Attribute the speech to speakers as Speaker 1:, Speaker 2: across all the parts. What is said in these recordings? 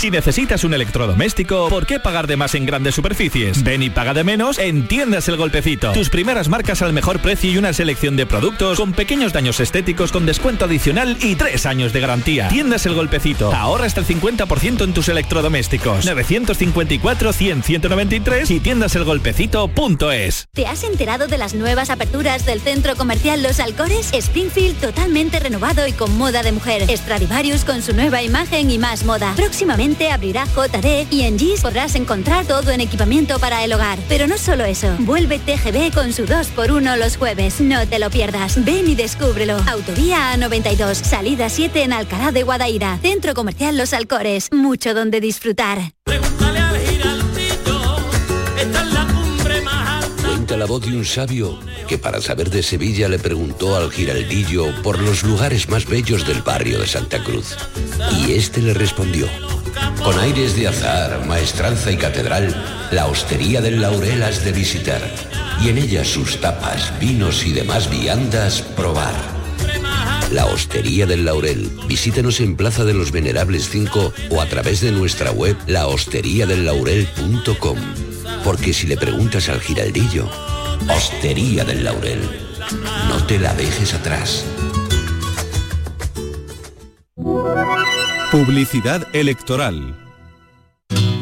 Speaker 1: Si necesitas un electrodoméstico, ¿por qué pagar de más en grandes superficies? Ven y paga de menos en Tiendas El Golpecito. Tus primeras marcas al mejor precio y una selección de productos con pequeños daños estéticos con descuento adicional y tres años de garantía. Tiendas El Golpecito. Ahorra hasta el 50% en tus electrodomésticos. 954-100-193 y tiendaselgolpecito.es.
Speaker 2: ¿Te has enterado de las nuevas aperturas del centro comercial Los Alcores? Springfield totalmente renovado y con moda de mujer. Stradivarius con su nueva imagen y más moda. Próximamente abrirá JD y en GIS podrás encontrar todo en equipamiento para el hogar. Pero no solo eso, vuelve TGB con su 2x1 los jueves. No te lo pierdas. Ven y descúbrelo. Autovía A92, salida 7 en Alcalá de Guadaira. Centro Comercial Los Alcores. Mucho donde disfrutar.
Speaker 3: Cuenta la voz de un sabio que para saber de Sevilla le preguntó al giraldillo por los lugares más bellos del barrio de Santa Cruz. Y este le respondió, con aires de azar, maestranza y catedral, la hostería del Laurel has de visitar y en ella sus tapas, vinos y demás viandas probar. La Hostería del Laurel. Visítenos en Plaza de los Venerables 5 o a través de nuestra web lahosteriadellaurel.com. Porque si le preguntas al giraldillo, Hostería del Laurel, no te la dejes atrás.
Speaker 4: Publicidad electoral.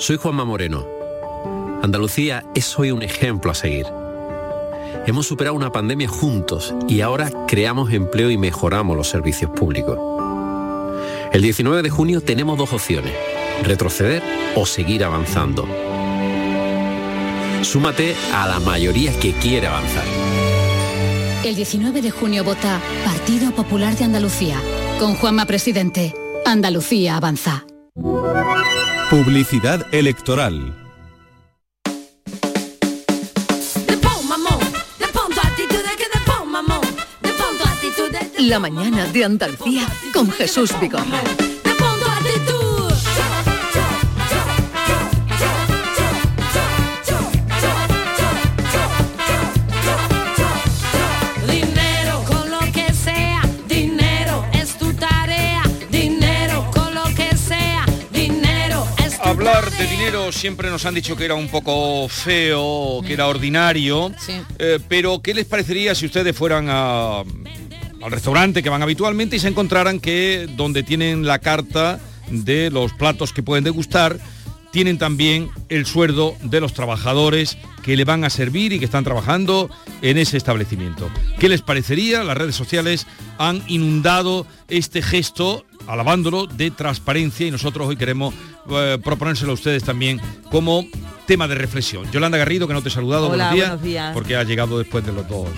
Speaker 5: Soy Juanma Moreno. Andalucía es hoy un ejemplo a seguir. Hemos superado una pandemia juntos y ahora creamos empleo y mejoramos los servicios públicos. El 19 de junio tenemos dos opciones, retroceder o seguir avanzando. Súmate a la mayoría que quiere avanzar.
Speaker 6: El 19 de junio vota Partido Popular de Andalucía. Con Juanma Presidente, Andalucía avanza.
Speaker 4: Publicidad electoral.
Speaker 7: La mañana de Andalucía con Jesús Vigorra.
Speaker 8: Hablar de dinero siempre nos han dicho que era un poco feo, que era ordinario, eh, pero ¿qué les parecería si ustedes fueran a- al restaurante que van habitualmente y se encontraran que donde tienen la carta de los platos que pueden degustar, tienen también el sueldo de los trabajadores que le van a servir y que están trabajando en ese establecimiento. ¿Qué les parecería? Las redes sociales han inundado este gesto alabándolo de transparencia y nosotros hoy queremos eh, proponérselo a ustedes también como tema de reflexión. Yolanda Garrido, que no te he saludado,
Speaker 9: Hola,
Speaker 8: buenos, días,
Speaker 9: buenos días.
Speaker 8: porque ha llegado después de los dos.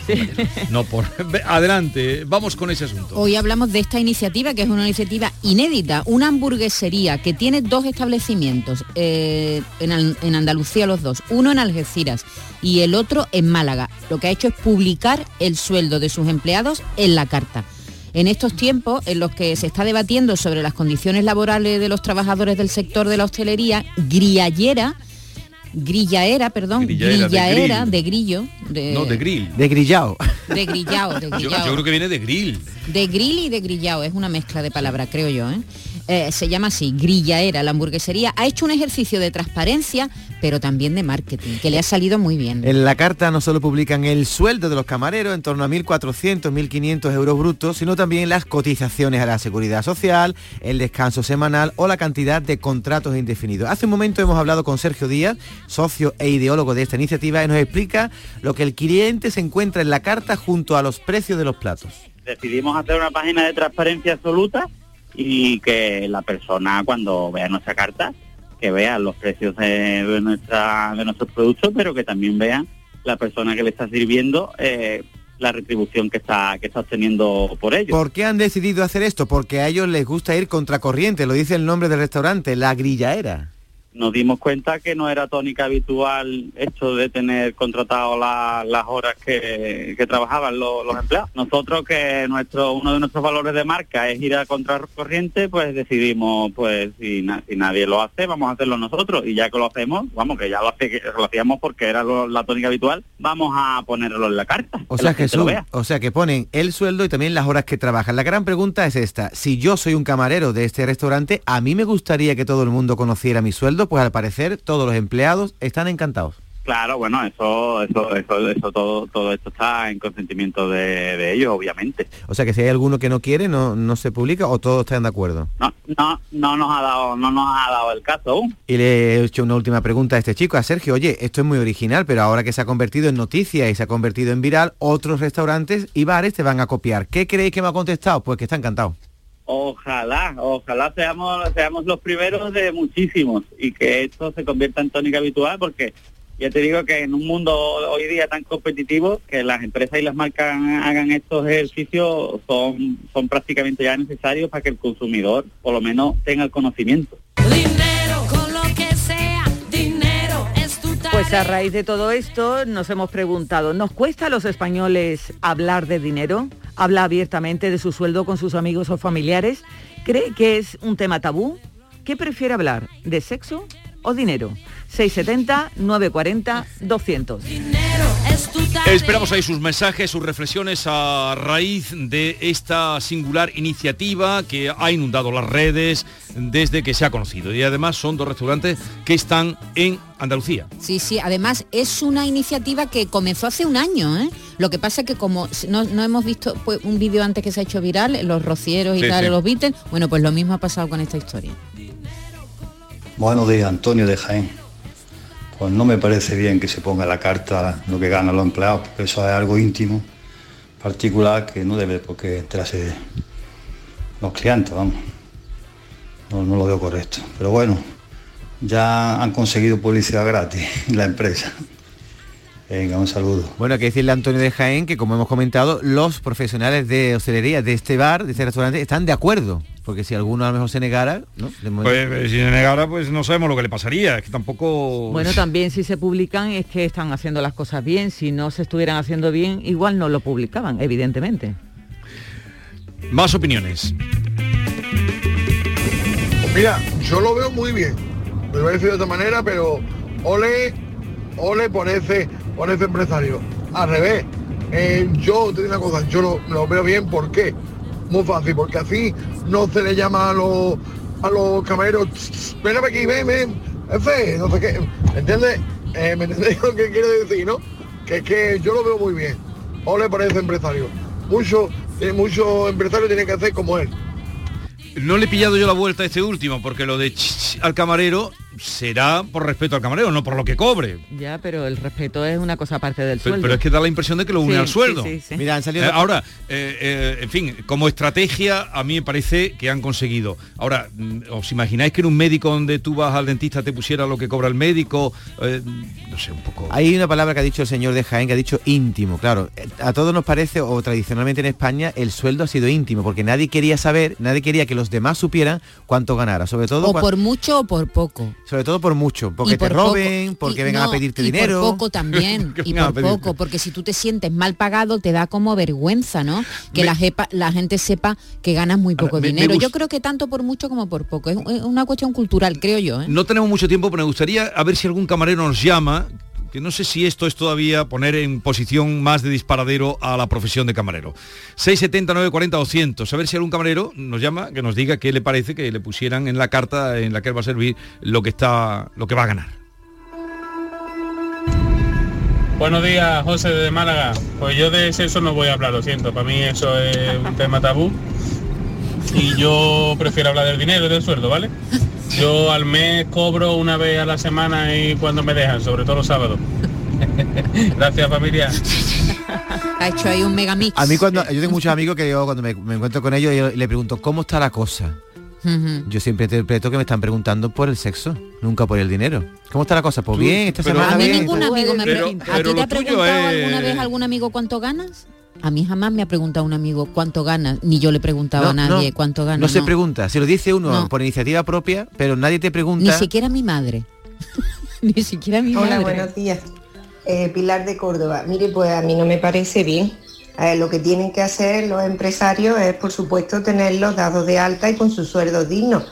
Speaker 8: No por... Adelante, vamos con ese asunto.
Speaker 10: Hoy hablamos de esta iniciativa, que es una iniciativa inédita, una hamburguesería que tiene dos establecimientos, eh, en, en Andalucía los dos, uno en Algeciras y el otro en Málaga. Lo que ha hecho es publicar el sueldo de sus empleados en la carta. En estos tiempos en los que se está debatiendo sobre las condiciones laborales de los trabajadores del sector de la hostelería, Griallera, Grillaera, perdón,
Speaker 8: Grillaera, de grill.
Speaker 10: de grillo, de,
Speaker 8: No, de grill.
Speaker 11: De grillao.
Speaker 10: de grillao, de
Speaker 8: Yo,
Speaker 10: grillao.
Speaker 8: yo creo que viene de grill.
Speaker 10: De grill y de grillao, es una mezcla de palabras, creo yo. ¿eh? Eh, se llama así, Grillaera, la hamburguesería, ha hecho un ejercicio de transparencia, pero también de marketing, que le ha salido muy bien.
Speaker 12: En la carta no solo publican el sueldo de los camareros, en torno a 1.400, 1.500 euros brutos, sino también las cotizaciones a la seguridad social, el descanso semanal o la cantidad de contratos indefinidos. Hace un momento hemos hablado con Sergio Díaz, socio e ideólogo de esta iniciativa, y nos explica lo que el cliente se encuentra en la carta junto a los precios de los platos.
Speaker 13: Decidimos hacer una página de transparencia absoluta y que la persona cuando vea nuestra carta que vea los precios de, nuestra de nuestros productos pero que también vea la persona que le está sirviendo eh, la retribución que está que está obteniendo por ello
Speaker 12: ¿Por qué han decidido hacer esto? Porque a ellos les gusta ir contracorriente, lo dice el nombre del restaurante, La Grillaera.
Speaker 13: Nos dimos cuenta que no era tónica habitual esto de tener contratado la- las horas que, que trabajaban los, los empleados. Nosotros que nuestro uno de nuestros valores de marca es ir a contracorriente, pues decidimos, pues si, na- si nadie lo hace, vamos a hacerlo nosotros. Y ya que lo hacemos, vamos, que ya lo, hace, que lo hacíamos porque era lo- la tónica habitual, vamos a ponerlo en la carta.
Speaker 12: O sea, Jesús, o sea que ponen el sueldo y también las horas que trabajan. La gran pregunta es esta, si yo soy un camarero de este restaurante, a mí me gustaría que todo el mundo conociera mi sueldo, pues al parecer todos los empleados están encantados.
Speaker 13: Claro, bueno, eso, eso, eso, eso todo, todo esto está en consentimiento de, de ellos, obviamente.
Speaker 12: O sea que si hay alguno que no quiere, no, no se publica o todos están de acuerdo.
Speaker 13: No, no, no nos ha dado, no nos ha dado el caso aún.
Speaker 12: Y le he hecho una última pregunta a este chico, a Sergio. Oye, esto es muy original, pero ahora que se ha convertido en noticia y se ha convertido en viral, otros restaurantes y bares te van a copiar. ¿Qué creéis que me ha contestado? Pues que está encantado.
Speaker 13: Ojalá, ojalá seamos, seamos los primeros de muchísimos y que esto se convierta en tónica habitual porque ya te digo que en un mundo hoy día tan competitivo que las empresas y las marcas hagan estos ejercicios son, son prácticamente ya necesarios para que el consumidor por lo menos tenga el conocimiento.
Speaker 14: Pues a raíz de todo esto nos hemos preguntado, ¿nos cuesta a los españoles hablar de dinero? ¿Habla abiertamente de su sueldo con sus amigos o familiares? ¿Cree que es un tema tabú? ¿Qué prefiere hablar? ¿De sexo o dinero? 670-940-200.
Speaker 8: Esperamos ahí sus mensajes, sus reflexiones a raíz de esta singular iniciativa que ha inundado las redes desde que se ha conocido. Y además son dos restaurantes que están en Andalucía.
Speaker 10: Sí, sí, además es una iniciativa que comenzó hace un año, ¿eh? Lo que pasa es que como no, no hemos visto pues, un vídeo antes que se ha hecho viral, los rocieros y
Speaker 11: Sí,
Speaker 10: tal,
Speaker 11: sí.
Speaker 10: los Beatles, bueno, pues lo mismo ha pasado con esta historia.
Speaker 11: Buenos días, Antonio de Jaén. Pues no me parece bien que se ponga la carta lo que ganan los empleados, porque eso es algo íntimo, particular, que no debe por qué enterarse los clientes, vamos. No, no lo veo correcto. Pero bueno, ya han conseguido publicidad gratis la empresa. Venga, un saludo.
Speaker 12: Bueno, hay que decirle a Antonio de Jaén que, como hemos comentado, los profesionales de hostelería de este bar, de este restaurante, están de acuerdo. Porque si alguno a lo mejor se negara, ¿no? De momento-
Speaker 8: Pues eh, si se negara, pues no sabemos lo que le pasaría. Es que tampoco...
Speaker 14: Bueno, también si se publican es que están haciendo las cosas bien. Si no se estuvieran haciendo bien, igual no lo publicaban, evidentemente.
Speaker 8: Más opiniones.
Speaker 15: Pues mira, yo lo veo muy bien. Me lo voy a decir de otra manera, pero ole, ole por ese, por ese empresario. Al revés, eh, yo te digo una cosa, yo lo, lo veo bien, ¿por qué? Muy fácil, porque así no se le llama a los a los camareros, "Tss, tss, ven aquí, ven, ven, jefe, no sé qué, ¿me entiendes? Eh, ¿Me entendéis lo que quiero decir, no? Que es que yo lo veo muy bien. Ole por ese empresario. Muchos muchos empresarios tienen que hacer como él.
Speaker 8: No le he pillado yo la vuelta a este último, porque lo de ch al camarero será por respeto al camarero, no por lo que cobre.
Speaker 14: Ya, pero el respeto es una cosa aparte del
Speaker 8: Pero,
Speaker 14: sueldo.
Speaker 8: pero es que da la impresión de que lo une
Speaker 14: Sí,
Speaker 8: al sueldo.
Speaker 14: sí, sí, sí.
Speaker 12: Mira, han salido...
Speaker 8: Eh, ahora, eh, eh, en fin, como estrategia a mí me parece que han conseguido. Ahora, mm, ¿os imagináis que en un médico donde tú vas al dentista te pusiera lo que cobra el médico? Eh, no sé, un poco...
Speaker 12: Hay una palabra que ha dicho el señor de Jaén, que ha dicho íntimo. Claro, a todos nos parece, o tradicionalmente en España, el sueldo ha sido íntimo, porque nadie quería saber, nadie quería que los demás supieran cuánto ganara. Sobre todo,
Speaker 10: O por mucho o por poco.
Speaker 12: Sobre todo por mucho, porque te roben,
Speaker 10: poco.
Speaker 12: porque
Speaker 10: Y
Speaker 12: vengan
Speaker 10: no,
Speaker 12: a pedirte
Speaker 10: y
Speaker 12: dinero.
Speaker 10: por poco también, y por poco, porque si tú te sientes mal pagado te da como vergüenza, ¿no? Que la, jepa- la gente sepa que ganas muy poco
Speaker 8: me- me
Speaker 10: dinero. Yo creo que tanto por mucho como por poco. Es es una cuestión cultural, creo yo. ¿eh?
Speaker 8: No tenemos mucho tiempo, pero me gustaría a ver si algún camarero nos llama que no sé si esto es todavía poner en posición más de disparadero a la profesión de camarero. 670 940 200, a ver si algún camarero nos llama, que nos diga qué le parece que le pusieran en la carta en la que él va a servir lo que está lo que va a ganar.
Speaker 16: Buenos días, José de Málaga. Pues yo de sexo no voy a hablar, lo siento. Para mí eso es un tema tabú. Y yo prefiero hablar del dinero y del sueldo, ¿vale? Yo al mes cobro una vez a la semana y cuando me dejan, sobre todo los sábados. Gracias familia.
Speaker 10: Ha hecho ahí un megamix.
Speaker 12: A mí cuando, yo tengo muchos amigos que yo cuando me, me encuentro con ellos yo le pregunto, ¿cómo está la cosa? Yo siempre interpreto que me están preguntando por el sexo, nunca por el dinero. ¿Cómo está la cosa? Pues bien, esta
Speaker 8: pero-
Speaker 12: semana
Speaker 10: A mí
Speaker 12: bien.
Speaker 10: ningún amigo me pregunta. ¿A ti te ha preguntado
Speaker 8: es-
Speaker 10: alguna vez algún amigo cuánto ganas? A mí jamás me ha preguntado un amigo cuánto ganas, ni yo le preguntaba a nadie cuánto ganas.
Speaker 12: No se pregunta, se lo dice uno
Speaker 10: No.
Speaker 12: por iniciativa propia, pero nadie te pregunta.
Speaker 10: Ni siquiera mi madre. ni siquiera mi
Speaker 17: Hola,
Speaker 10: madre.
Speaker 17: buenos días. Eh, Pilar de Córdoba. Mire, pues a mí no me parece bien. Eh, lo que tienen que hacer los empresarios es, por supuesto, tenerlos dados de alta y con sus sueldos dignos.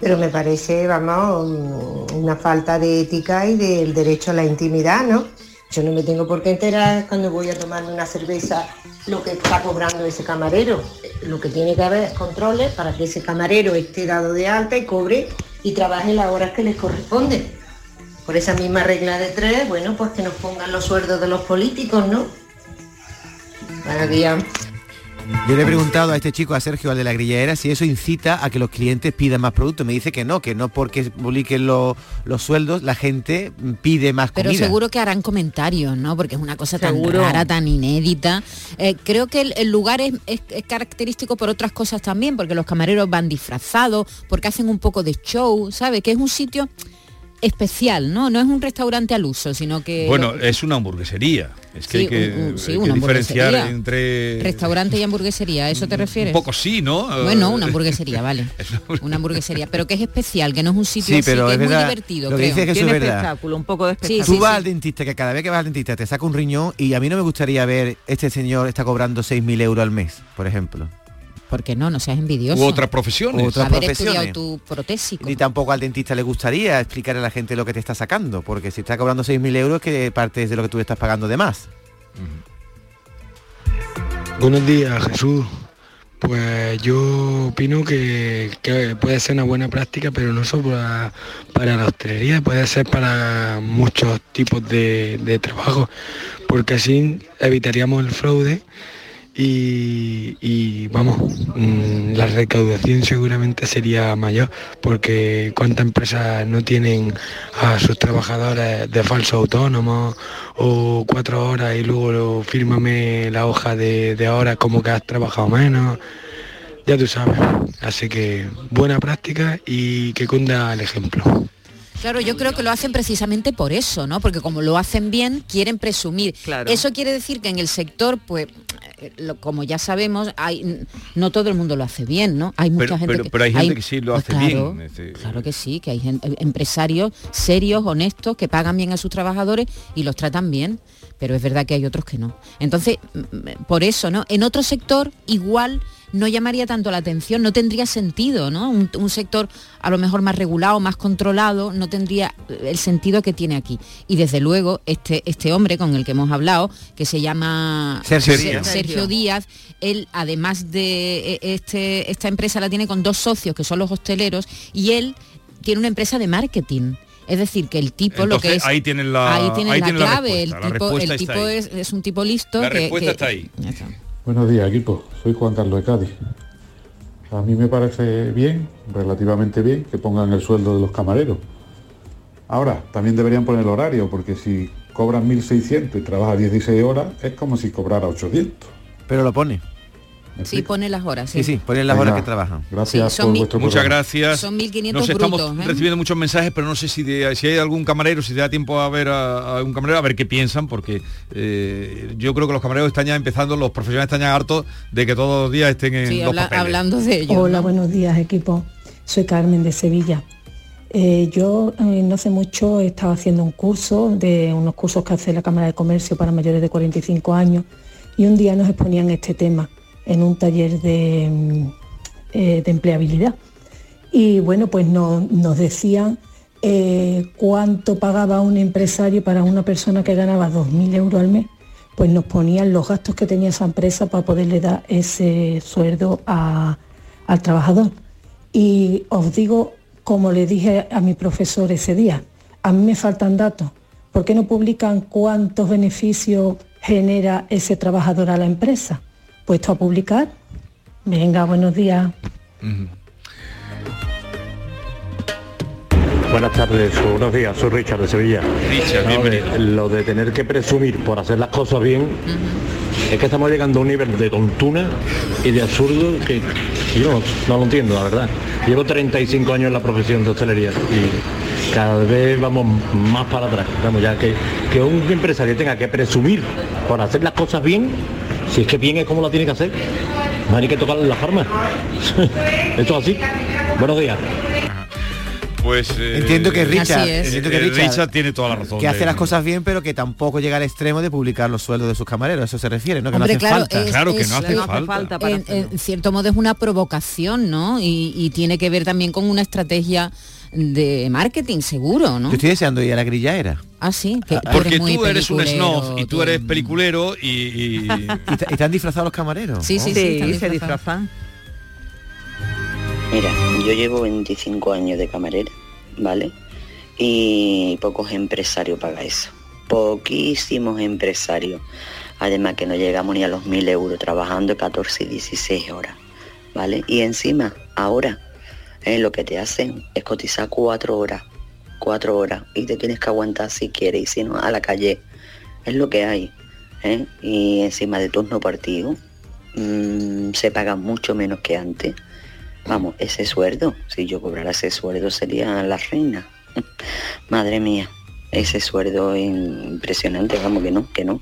Speaker 17: Pero me parece, vamos, mm, una falta de ética y del derecho a la intimidad, ¿no? Yo no me tengo por qué enterar cuando voy a tomarme una cerveza lo que está cobrando ese camarero. Lo que tiene que haber es controles para que ese camarero esté dado de alta y cobre y trabaje las horas que les corresponden. Por esa misma regla de tres, bueno, pues que nos pongan los sueldos de los políticos, ¿no? Buenos días.
Speaker 12: Yo le he preguntado a este chico, a Sergio, al de la grillera, si eso incita a que los clientes pidan más productos. Me dice que no, que no porque publiquen lo- los sueldos, la gente pide más
Speaker 10: Pero
Speaker 12: comida.
Speaker 10: seguro que harán comentarios, ¿no? Porque es una cosa tan rara, tan inédita. Eh, creo que el, el lugar es, es- es característico por otras cosas también, porque los camareros van disfrazados, porque hacen un poco de show, ¿sabe? Que es un sitio especial, ¿no? No es un restaurante al uso, sino que...
Speaker 8: Bueno, es una hamburguesería. Es que
Speaker 10: Sí,
Speaker 8: hay que,
Speaker 10: un- un- sí,
Speaker 8: hay que
Speaker 10: una
Speaker 8: diferenciar entre...
Speaker 10: Restaurante y hamburguesería, ¿a eso te refieres?
Speaker 8: Un poco sí, ¿no?
Speaker 10: Bueno, una hamburguesería, vale. Una hamburguesería, pero que es especial, que no es un sitio
Speaker 12: Sí,
Speaker 10: así,
Speaker 12: pero
Speaker 10: que
Speaker 12: es
Speaker 10: es, muy divertido,
Speaker 12: lo que
Speaker 10: creo.
Speaker 12: dice Jesús
Speaker 14: Tiene
Speaker 12: es verdad.
Speaker 14: espectáculo, un poco de
Speaker 10: Sí,
Speaker 14: espectáculo.
Speaker 12: Tú vas al dentista, que cada vez que vas al dentista te saca un riñón y a mí no me gustaría ver este señor está cobrando 6.000 euros al mes, por ejemplo.
Speaker 10: Porque no, no seas envidioso.
Speaker 8: U otras profesiones.
Speaker 12: U otras
Speaker 10: Haber
Speaker 12: profesiones.
Speaker 10: estudiado tu protésico.
Speaker 12: Ni tampoco al dentista le gustaría explicar a la gente lo que te está sacando, porque si está cobrando 6.000 euros que parte es de lo que tú estás pagando de más.
Speaker 18: Buenos días, Jesús. Pues yo opino que, que puede ser una buena práctica, pero no solo para, para la hostelería, puede ser para muchos tipos de, de trabajo, porque así evitaríamos el fraude y, y, vamos, mm, la recaudación seguramente sería mayor, porque cuántas empresas no tienen a sus trabajadores de falso autónomos o cuatro horas y luego lo, fírmame la hoja de, de horas como que has trabajado menos. Ya tú sabes. Así que buena práctica y que cunda el ejemplo.
Speaker 10: Claro, yo creo que lo hacen precisamente por eso, ¿no? Porque como lo hacen bien, quieren presumir.
Speaker 14: Claro.
Speaker 10: Eso quiere decir que en el sector, pues, lo- como ya sabemos, hay, no todo el mundo lo hace bien, ¿no? Hay mucha
Speaker 8: Pero,
Speaker 10: gente
Speaker 8: pero-
Speaker 10: que,
Speaker 8: pero hay gente que sí lo
Speaker 10: pues
Speaker 8: hace
Speaker 10: claro,
Speaker 8: bien. es decir,
Speaker 10: Claro que sí, que hay eh, empresarios serios, honestos, que pagan bien a sus trabajadores y los tratan bien, pero es verdad que hay otros que no. Entonces, por eso, ¿no? En otro sector igual no llamaría tanto la atención, no tendría sentido, ¿no? Un, un sector a lo mejor más regulado, más controlado, no tendría el sentido que tiene aquí. Y desde luego, este, este hombre con el que hemos hablado, que se llama
Speaker 12: Sergio
Speaker 10: Ser-
Speaker 12: Díaz.
Speaker 10: Sergio Díaz, él además de eh, este, esta empresa la tiene con dos socios que son los hosteleros y él tiene una empresa de marketing. Es decir, que el tipo lo que es
Speaker 8: ahí tienen la-
Speaker 10: ahí tienen
Speaker 8: ahí
Speaker 10: la
Speaker 8: tienen la
Speaker 10: clave,
Speaker 8: la
Speaker 10: el tipo,
Speaker 8: respuesta
Speaker 10: el
Speaker 8: está
Speaker 10: tipo
Speaker 8: ahí.
Speaker 10: es, es un tipo listo
Speaker 8: La
Speaker 10: que-
Speaker 8: respuesta
Speaker 10: que-
Speaker 8: está ahí.
Speaker 10: Ya está.
Speaker 19: Buenos días, equipo. Soy Juan Carlos de Cádiz. A mí me parece bien, relativamente bien, que pongan el sueldo de los camareros. Ahora, también deberían poner el horario, porque si cobran 1.600 y trabaja 16 horas, es como si cobrara 800.
Speaker 12: Pero lo pone.
Speaker 10: Sí, pone las horas.
Speaker 12: Sí, sí, ponen las
Speaker 19: Venga,
Speaker 12: horas que trabajan.
Speaker 19: Gracias
Speaker 10: Sí,
Speaker 19: por
Speaker 10: mi-
Speaker 19: vuestro
Speaker 8: Muchas
Speaker 19: programa.
Speaker 8: gracias.
Speaker 10: Son 1.500
Speaker 8: Nos estamos
Speaker 10: brutos, ¿eh?
Speaker 8: recibiendo muchos mensajes, pero no sé si, de- si hay algún camarero, si te da tiempo a ver a, a un camarero, a ver qué piensan, porque eh, yo creo que los camareros están ya empezando, los profesionales están ya hartos de que todos los días estén en
Speaker 10: Sí,
Speaker 8: los
Speaker 10: habla-
Speaker 8: papeles.
Speaker 10: hablando de ello.
Speaker 20: Hola,
Speaker 10: ¿no?
Speaker 20: buenos días equipo. Soy Carmen de Sevilla. Eh, yo eh, no hace mucho estaba haciendo un curso de unos cursos que hace la Cámara de Comercio para mayores de 45 años y un día nos exponían este tema en un taller de, mm, eh, de empleabilidad. Y bueno, pues no- nos decían eh, cuánto pagaba un empresario para una persona que ganaba 2.000 euros al mes, pues nos ponían los gastos que tenía esa empresa para poderle dar ese sueldo al trabajador. Y os digo, como le dije a mi profesor ese día, a mí me faltan datos. ¿Por qué no publican cuántos beneficios genera ese trabajador a la empresa? Puesto a publicar. Venga, buenos días.
Speaker 21: Buenas tardes, buenos días, soy Richard de Sevilla.
Speaker 8: Richard,
Speaker 21: No,
Speaker 8: bienvenido.
Speaker 21: de- Lo de tener que presumir por hacer las cosas bien, es que estamos llegando a un nivel de tontuna y de absurdo que que yo no, no lo entiendo, la verdad. Llevo 35 años en la profesión de hostelería y cada vez vamos más para atrás. Vamos, ya que, que un empresario tenga que presumir por hacer las cosas bien, si es que bien es como lo tiene que hacer, no hay que tocarle las armas. Esto es así. Buenos días.
Speaker 8: Pues eh,
Speaker 12: Entiendo que Richard, entiendo que
Speaker 8: eh,
Speaker 12: Richard,
Speaker 8: tiene toda la razón.
Speaker 12: que hace las cosas bien, pero que tampoco llega al extremo de publicar los sueldos de sus camareros. A eso se refiere, ¿no? Que
Speaker 10: Hombre,
Speaker 12: no hace
Speaker 10: claro,
Speaker 12: falta.
Speaker 10: es-
Speaker 8: Claro que
Speaker 10: es-
Speaker 8: no hace falta.
Speaker 10: en, en cierto modo es una provocación, ¿no? Y, y tiene que ver también con una estrategia de marketing, seguro, ¿no?
Speaker 12: Yo estoy deseando ir a la grillaera.
Speaker 10: Ah, sí, que tú
Speaker 8: Porque
Speaker 10: eres muy
Speaker 8: tú eres un snob y tú eres peliculero y... y-
Speaker 12: ¿Y, te- y te han disfrazado los camareros?
Speaker 10: Sí, sí,
Speaker 12: Oh.
Speaker 10: sí,
Speaker 14: Sí,
Speaker 10: están
Speaker 14: se
Speaker 10: disfrazados.
Speaker 14: disfrazan.
Speaker 22: Mira, yo llevo 25 años de camarera, ¿vale? Y pocos empresarios pagan eso. Poquísimos empresarios. Además que no llegamos ni a los 1.000 euros trabajando 14 y 16 horas, ¿vale? Y encima, ahora, eh, lo que te hacen es cotizar cuatro horas, cuatro horas, y te tienes que aguantar si quieres, y si no, a la calle. Es lo que hay. ¿eh? Y encima de turno partido, mm, se paga mucho menos que antes. Vamos, ese sueldo, si yo cobrara ese sueldo sería la reina. Madre mía, ese sueldo es impresionante, vamos que no, que no.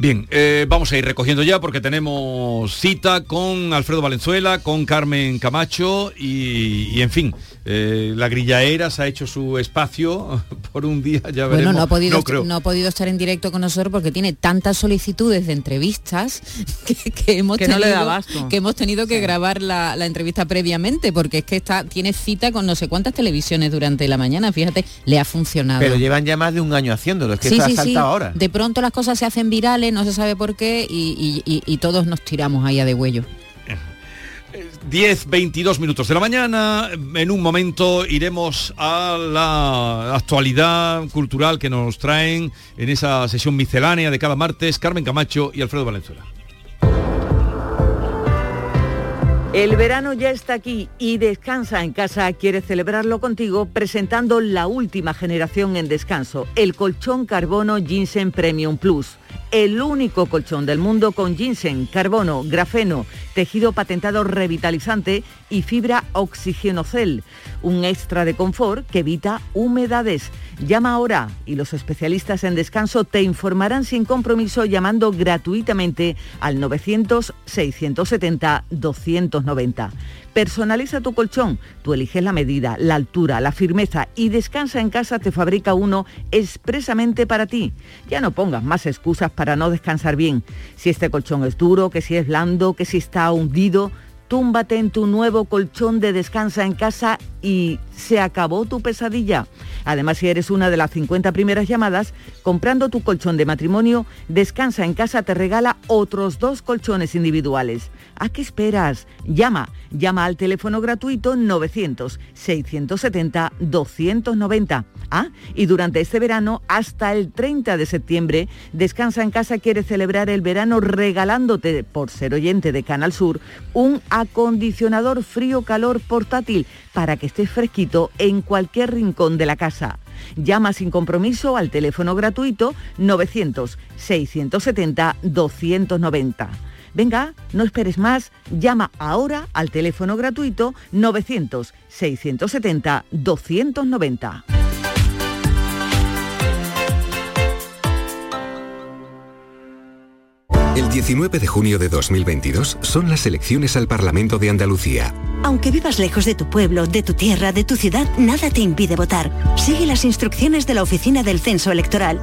Speaker 8: Bien, eh, vamos a ir recogiendo ya porque tenemos cita con Alfredo Valenzuela, con Carmen Camacho y, y, en fin, eh, la grillaera se ha hecho su espacio por un día, ya veremos.
Speaker 10: Bueno, no ha, podido,
Speaker 8: No creo.
Speaker 10: no ha podido estar en directo con nosotros porque tiene tantas solicitudes de entrevistas que, que hemos,
Speaker 14: Que no
Speaker 10: tenido,
Speaker 14: le da abasto.
Speaker 10: que hemos tenido que grabar la, la entrevista previamente porque es que está, tiene cita con no sé cuántas televisiones durante la mañana. Fíjate, le ha funcionado.
Speaker 12: Pero llevan ya más de un año haciéndolo, es que
Speaker 10: Sí,
Speaker 12: esto ha
Speaker 10: sí, sí.
Speaker 12: saltado ahora.
Speaker 10: De pronto las cosas se hacen virales, no se sabe por qué y, y- y- y todos nos tiramos ahí a de huello.
Speaker 8: 10, 22 minutos de la mañana. En un momento iremos a la actualidad cultural que nos traen en esa sesión miscelánea de cada martes Carmen Camacho y Alfredo Valenzuela.
Speaker 14: El verano ya está aquí y Descansa en casa quiere celebrarlo contigo presentando la última generación en descanso, el colchón carbono Ginseng Premium Plus. El único colchón del mundo con ginseng, carbono, grafeno, tejido patentado revitalizante y fibra oxigenocel. Un extra de confort que evita humedades. Llama ahora y los especialistas en descanso te informarán sin compromiso llamando gratuitamente al 900-670-290. Personaliza tu colchón, tú eliges la medida, la altura, la firmeza y Descansa en casa te fabrica uno expresamente para ti. Ya no pongas más excusas para no descansar bien. Si este colchón es duro, que si es blando, que si está hundido, túmbate en tu nuevo colchón de descansa en casa y se acabó tu pesadilla. Además, si eres una de las 50 primeras llamadas, comprando tu colchón de matrimonio, Descansa en casa te regala otros dos colchones individuales. ¿A qué esperas? Llama, llama al teléfono gratuito 900-670-290. Ah, y durante este verano, hasta el 30 de septiembre, Descansa en casa quiere celebrar el verano regalándote, por ser oyente de Canal Sur, un acondicionador frío-calor portátil para que estés fresquito en cualquier rincón de la casa. Llama sin compromiso al teléfono gratuito 900-670-290. Venga, no esperes más, llama ahora al teléfono gratuito 900-670-290.
Speaker 23: El 19 de junio de 2022 son las elecciones al Parlamento de Andalucía.
Speaker 24: Aunque vivas lejos de tu pueblo, de tu tierra, de tu ciudad, nada te impide votar. Sigue las instrucciones de la Oficina del Censo Electoral.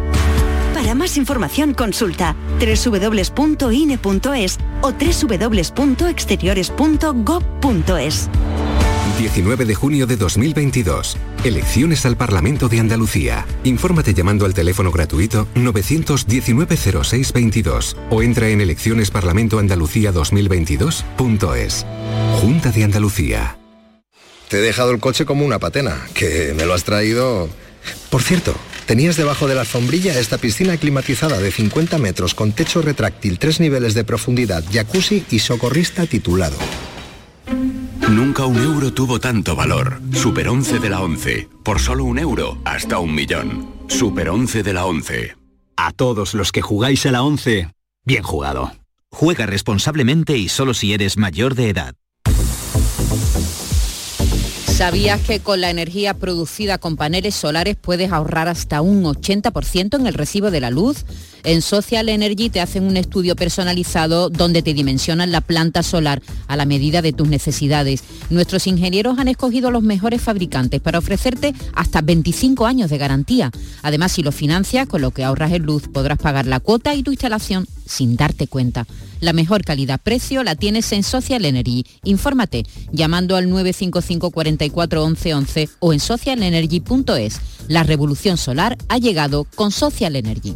Speaker 24: Para más información consulta www.ine.es o www.exteriores.gov.es.
Speaker 25: 19 de junio de 2022. Elecciones al Parlamento de Andalucía. Infórmate llamando al teléfono gratuito 919-0622 o entra en eleccionesparlamentoandalucía2022.es. Junta de Andalucía.
Speaker 26: Te he dejado el coche como una patena, que me lo has traído... Por cierto, tenías debajo de la alfombrilla esta piscina climatizada de 50 metros con techo retráctil, tres niveles de profundidad, jacuzzi y socorrista titulado.
Speaker 27: Nunca un euro tuvo tanto valor. Super 11 de la 11. Por solo un euro, hasta un millón. Super 11 de la 11.
Speaker 28: A todos los que jugáis a la 11, bien jugado. Juega responsablemente y solo si eres mayor de edad.
Speaker 10: ¿Sabías que con la energía producida con paneles solares puedes ahorrar hasta un 80% en el recibo de la luz? En Social Energy te hacen un estudio personalizado donde te dimensionan la planta solar a la medida de tus necesidades. Nuestros ingenieros han escogido los mejores fabricantes para ofrecerte hasta 25 años de garantía. Además, si lo financias, con lo que ahorras en luz, podrás pagar la cuota y tu instalación sin darte cuenta. La mejor calidad-precio la tienes en Social Energy. Infórmate llamando al 955 44 11 11 o en socialenergy.es. La revolución solar ha llegado con Social Energy.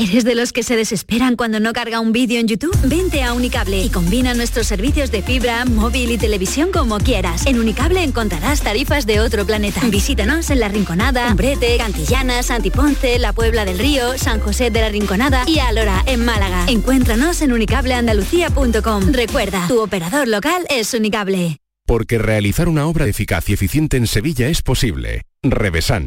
Speaker 2: ¿Eres de los que se desesperan cuando no carga un vídeo en YouTube? Vente a Unicable y combina nuestros servicios de fibra, móvil y televisión como quieras. En Unicable encontrarás tarifas de otro planeta. Visítanos en La Rinconada, Umbrete, Cantillana, Santiponce, La Puebla del Río, San José de la Rinconada y Alora, en Málaga. Encuéntranos en unicableandalucía.com. Recuerda, tu operador local es Unicable.
Speaker 29: Porque realizar una obra eficaz y eficiente en Sevilla es posible. Revesan.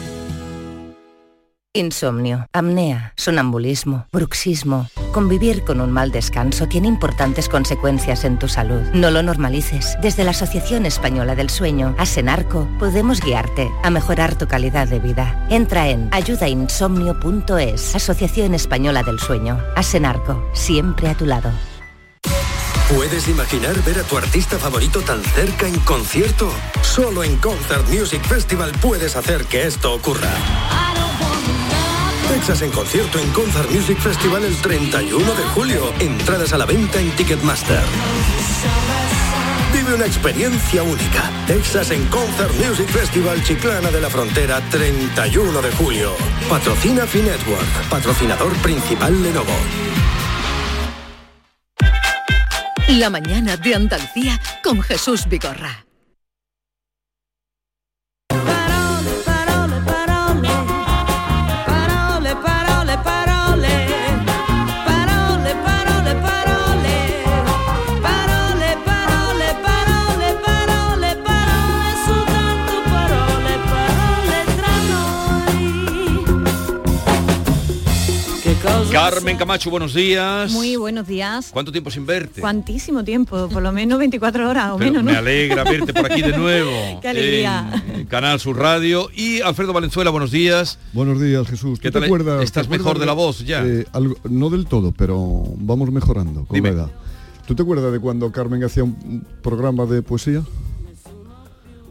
Speaker 30: Insomnio, apnea, sonambulismo, bruxismo. Convivir con un mal descanso tiene importantes consecuencias en tu salud. No lo normalices. Desde la Asociación Española del Sueño, Asenarco, podemos guiarte a mejorar tu calidad de vida. Entra en ayudainsomnio.es. Asociación Española del Sueño. Asenarco, siempre a tu lado.
Speaker 31: ¿Puedes imaginar ver a tu artista favorito tan cerca en concierto? Solo en Concert Music Festival puedes hacer que esto ocurra. Texas en concierto en Concert Music Festival el 31 de julio. Entradas a la venta en Ticketmaster. Vive una experiencia única. Texas en Concert Music Festival Chiclana de la Frontera 31 de julio. Patrocina Finetwork, patrocinador principal Lenovo.
Speaker 7: La mañana de Andalucía con Jesús Vigorra.
Speaker 8: Carmen Camacho, buenos días.
Speaker 32: Muy buenos días.
Speaker 8: ¿Cuánto tiempo sin verte?
Speaker 32: Cuantísimo tiempo, por lo menos 24 horas o
Speaker 8: Pero
Speaker 32: menos, ¿no?
Speaker 8: me alegra verte por aquí de nuevo.
Speaker 32: Qué alegría.
Speaker 8: En Canal Sur Radio. Y Alfredo Valenzuela, buenos días.
Speaker 33: Buenos días, Jesús.
Speaker 8: ¿Qué
Speaker 33: ¿Tú te acuerdas-
Speaker 8: ¿Estás
Speaker 33: te
Speaker 8: mejor de la voz ya?
Speaker 33: eh, algo- no del todo, pero vamos mejorando con la edad. ¿Tú te acuerdas de cuando Carmen hacía un programa de poesía?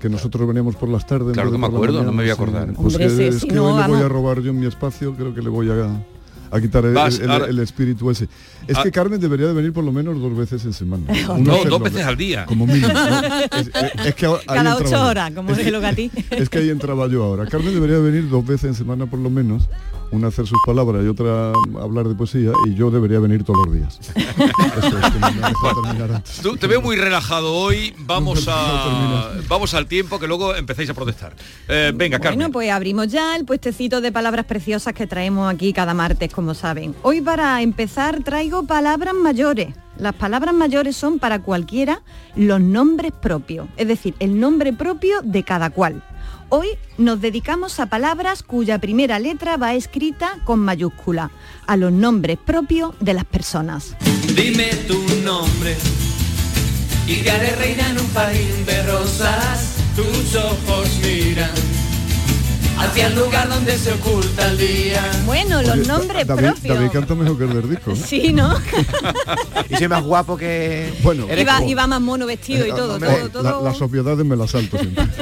Speaker 33: Que nosotros veníamos por las tardes.
Speaker 8: Claro que me acuerdo, no me voy a
Speaker 33: sí.
Speaker 8: acordar.
Speaker 33: Pues
Speaker 32: Hombre,
Speaker 33: que,
Speaker 32: sí,
Speaker 33: es
Speaker 32: si
Speaker 33: que
Speaker 32: no,
Speaker 33: hoy le voy a robar yo mi espacio, creo que le voy a, a quitar el-
Speaker 8: Vas,
Speaker 33: el,
Speaker 8: ahora-
Speaker 33: el espíritu ese. Es
Speaker 8: Ah.
Speaker 33: que Carmen debería de venir por lo menos dos veces en semana.
Speaker 8: No, dos veces al día.
Speaker 33: Como mínimo. ¿no? Es, es- es que ahora-
Speaker 32: Cada ocho horas, como
Speaker 33: Es
Speaker 32: de
Speaker 33: que-
Speaker 32: lo que a ti.
Speaker 33: es que ahí entraba yo ahora. Carmen debería venir dos veces en semana por lo menos, una hacer sus palabras y otra hablar de poesía, y yo debería venir todos los días. Eso es que no me antes.
Speaker 8: Tú te veo muy relajado hoy. Vamos a vamos al tiempo que luego empezáis a protestar. Eh, venga, Carmen.
Speaker 32: Bueno, pues abrimos ya el puestecito de palabras preciosas que traemos aquí cada martes, como saben. Hoy para empezar traigo palabras mayores. Las palabras mayores son para cualquiera los nombres propios, es decir, el nombre propio de cada cual. Hoy nos dedicamos a palabras cuya primera letra va escrita con mayúscula, a los nombres propios de las personas.
Speaker 34: Dime tu nombre y te haré reina en un país de rosas. Tus ojos miran hacia el lugar donde se oculta el día.
Speaker 32: Bueno, los
Speaker 33: Oye,
Speaker 32: nombres
Speaker 33: David,
Speaker 32: propios.
Speaker 33: David canta mejor que el del disco. ¿no?
Speaker 32: Sí, ¿no?
Speaker 12: y soy más guapo que...
Speaker 33: Bueno,
Speaker 32: Iba, iba más mono vestido y todo,
Speaker 33: Eh,
Speaker 32: todo,
Speaker 33: la-
Speaker 32: todo.
Speaker 33: las obviedades me las salto siempre.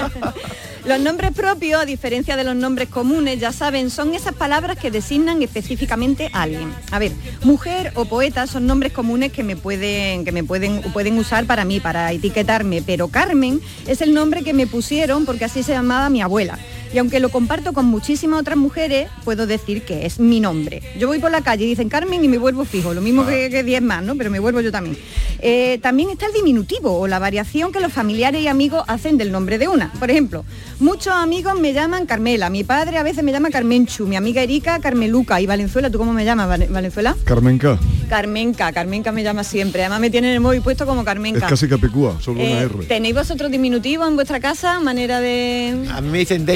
Speaker 32: Los nombres propios, a diferencia de los nombres comunes, ya saben, son esas palabras que designan específicamente a alguien. A ver, mujer o poeta son nombres comunes que me pueden, que me pueden, pueden usar para mí, para etiquetarme, pero Carmen es el nombre que me pusieron porque así se llamaba mi abuela. Y aunque lo comparto con muchísimas otras mujeres, puedo decir que es mi nombre. Yo voy por la calle y dicen Carmen y me vuelvo fijo, lo mismo que, que 10 más, ¿no? Pero me vuelvo yo también. Eh, también está el diminutivo o la variación que los familiares y amigos hacen del nombre de una. Por ejemplo, muchos amigos me llaman Carmela, mi padre a veces me llama Carmenchu, mi amiga Erika Carmeluca y Valenzuela, ¿tú cómo me llamas, Vale- Valenzuela?
Speaker 33: Carmenca,
Speaker 32: Carmenca, Carmenca me llama siempre. Además me tienen el móvil puesto como
Speaker 33: es
Speaker 32: Carmenca.
Speaker 33: casi capicúa, solo una
Speaker 32: Eh,
Speaker 33: R.
Speaker 32: ¿Tenéis vosotros diminutivo en vuestra casa? Manera de...
Speaker 12: A mí me dicen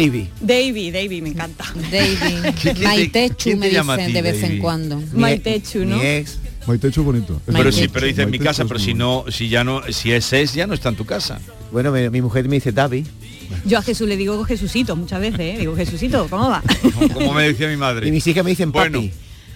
Speaker 12: Davy.
Speaker 32: Davy, Davy, me encanta.
Speaker 10: David. Maitechu me dicen de vez en cuando.
Speaker 32: Maitechu, ¿no?
Speaker 33: Bonito. Es
Speaker 8: Pero
Speaker 33: bonito.
Speaker 8: sí, pero dice en mi casa, pero si no, si ya no, si es es, ya no está en tu casa.
Speaker 12: Bueno, mi, mi mujer me dice David.
Speaker 32: Yo a Jesús le digo Jesucito muchas veces, ¿eh? Digo, Jesucito, ¿cómo va?
Speaker 8: Como me decía mi madre.
Speaker 12: Y mis hijas me dicen
Speaker 8: Bueno.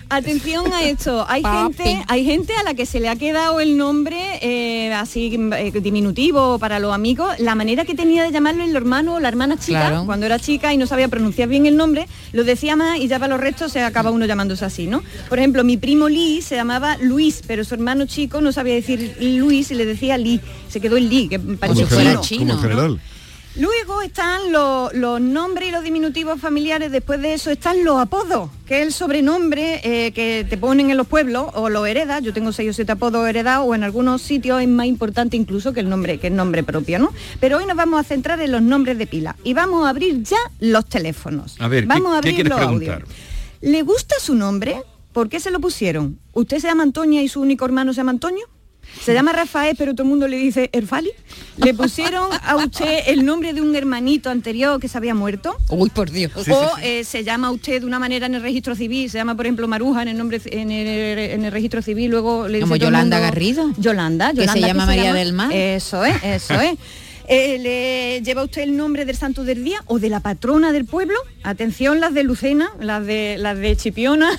Speaker 32: Atención a esto, hay
Speaker 10: Papi.
Speaker 32: gente, hay gente a la que se le ha quedado el nombre eh, así eh, diminutivo para los amigos, la manera que tenía de llamarlo el hermano o la hermana chica,
Speaker 10: Claro.
Speaker 32: cuando era chica y no sabía pronunciar bien el nombre, lo decía más y ya para los restos se acaba uno llamándose así, ¿no? Por ejemplo, mi primo Lee se llamaba Luis, pero su hermano chico no sabía decir Luis y le decía Lee, se quedó el Lee, que parecía
Speaker 33: como general, como general.
Speaker 32: Luego están los, los nombres y los diminutivos familiares, después de eso están los apodos, que es el sobrenombre eh, que te ponen en los pueblos o lo heredas. Yo tengo seis o siete apodos heredados o en algunos sitios es más importante incluso que el nombre, que el nombre propio, ¿no? Pero hoy nos vamos a centrar en los nombres de pila y vamos a abrir ya los teléfonos.
Speaker 8: A ver, ¿qué-
Speaker 32: vamos a abrir los
Speaker 8: preguntar?
Speaker 32: audios. ¿Le gusta su nombre? ¿Por qué se lo pusieron? ¿Usted se llama Antonia y su único hermano se llama Antonio? Se llama Rafael, pero todo el mundo le dice Erfali. ¿Le pusieron a usted el nombre de un hermanito anterior que se había muerto?
Speaker 10: Uy, por Dios.
Speaker 32: o eh, se llama usted de una manera en el registro civil, se llama por ejemplo Maruja en el nombre en el, en el registro civil, luego le
Speaker 10: Como
Speaker 32: dice el
Speaker 10: Yolanda
Speaker 32: mundo-
Speaker 10: Garrido.
Speaker 32: Yolanda,
Speaker 10: Que se
Speaker 32: Yolanda
Speaker 10: llama María del Mar.
Speaker 32: Eso es, eso es. Eh, ¿Le lleva usted el nombre del santo del día o de la patrona del pueblo? Atención las de Lucena, las de las de Chipiona,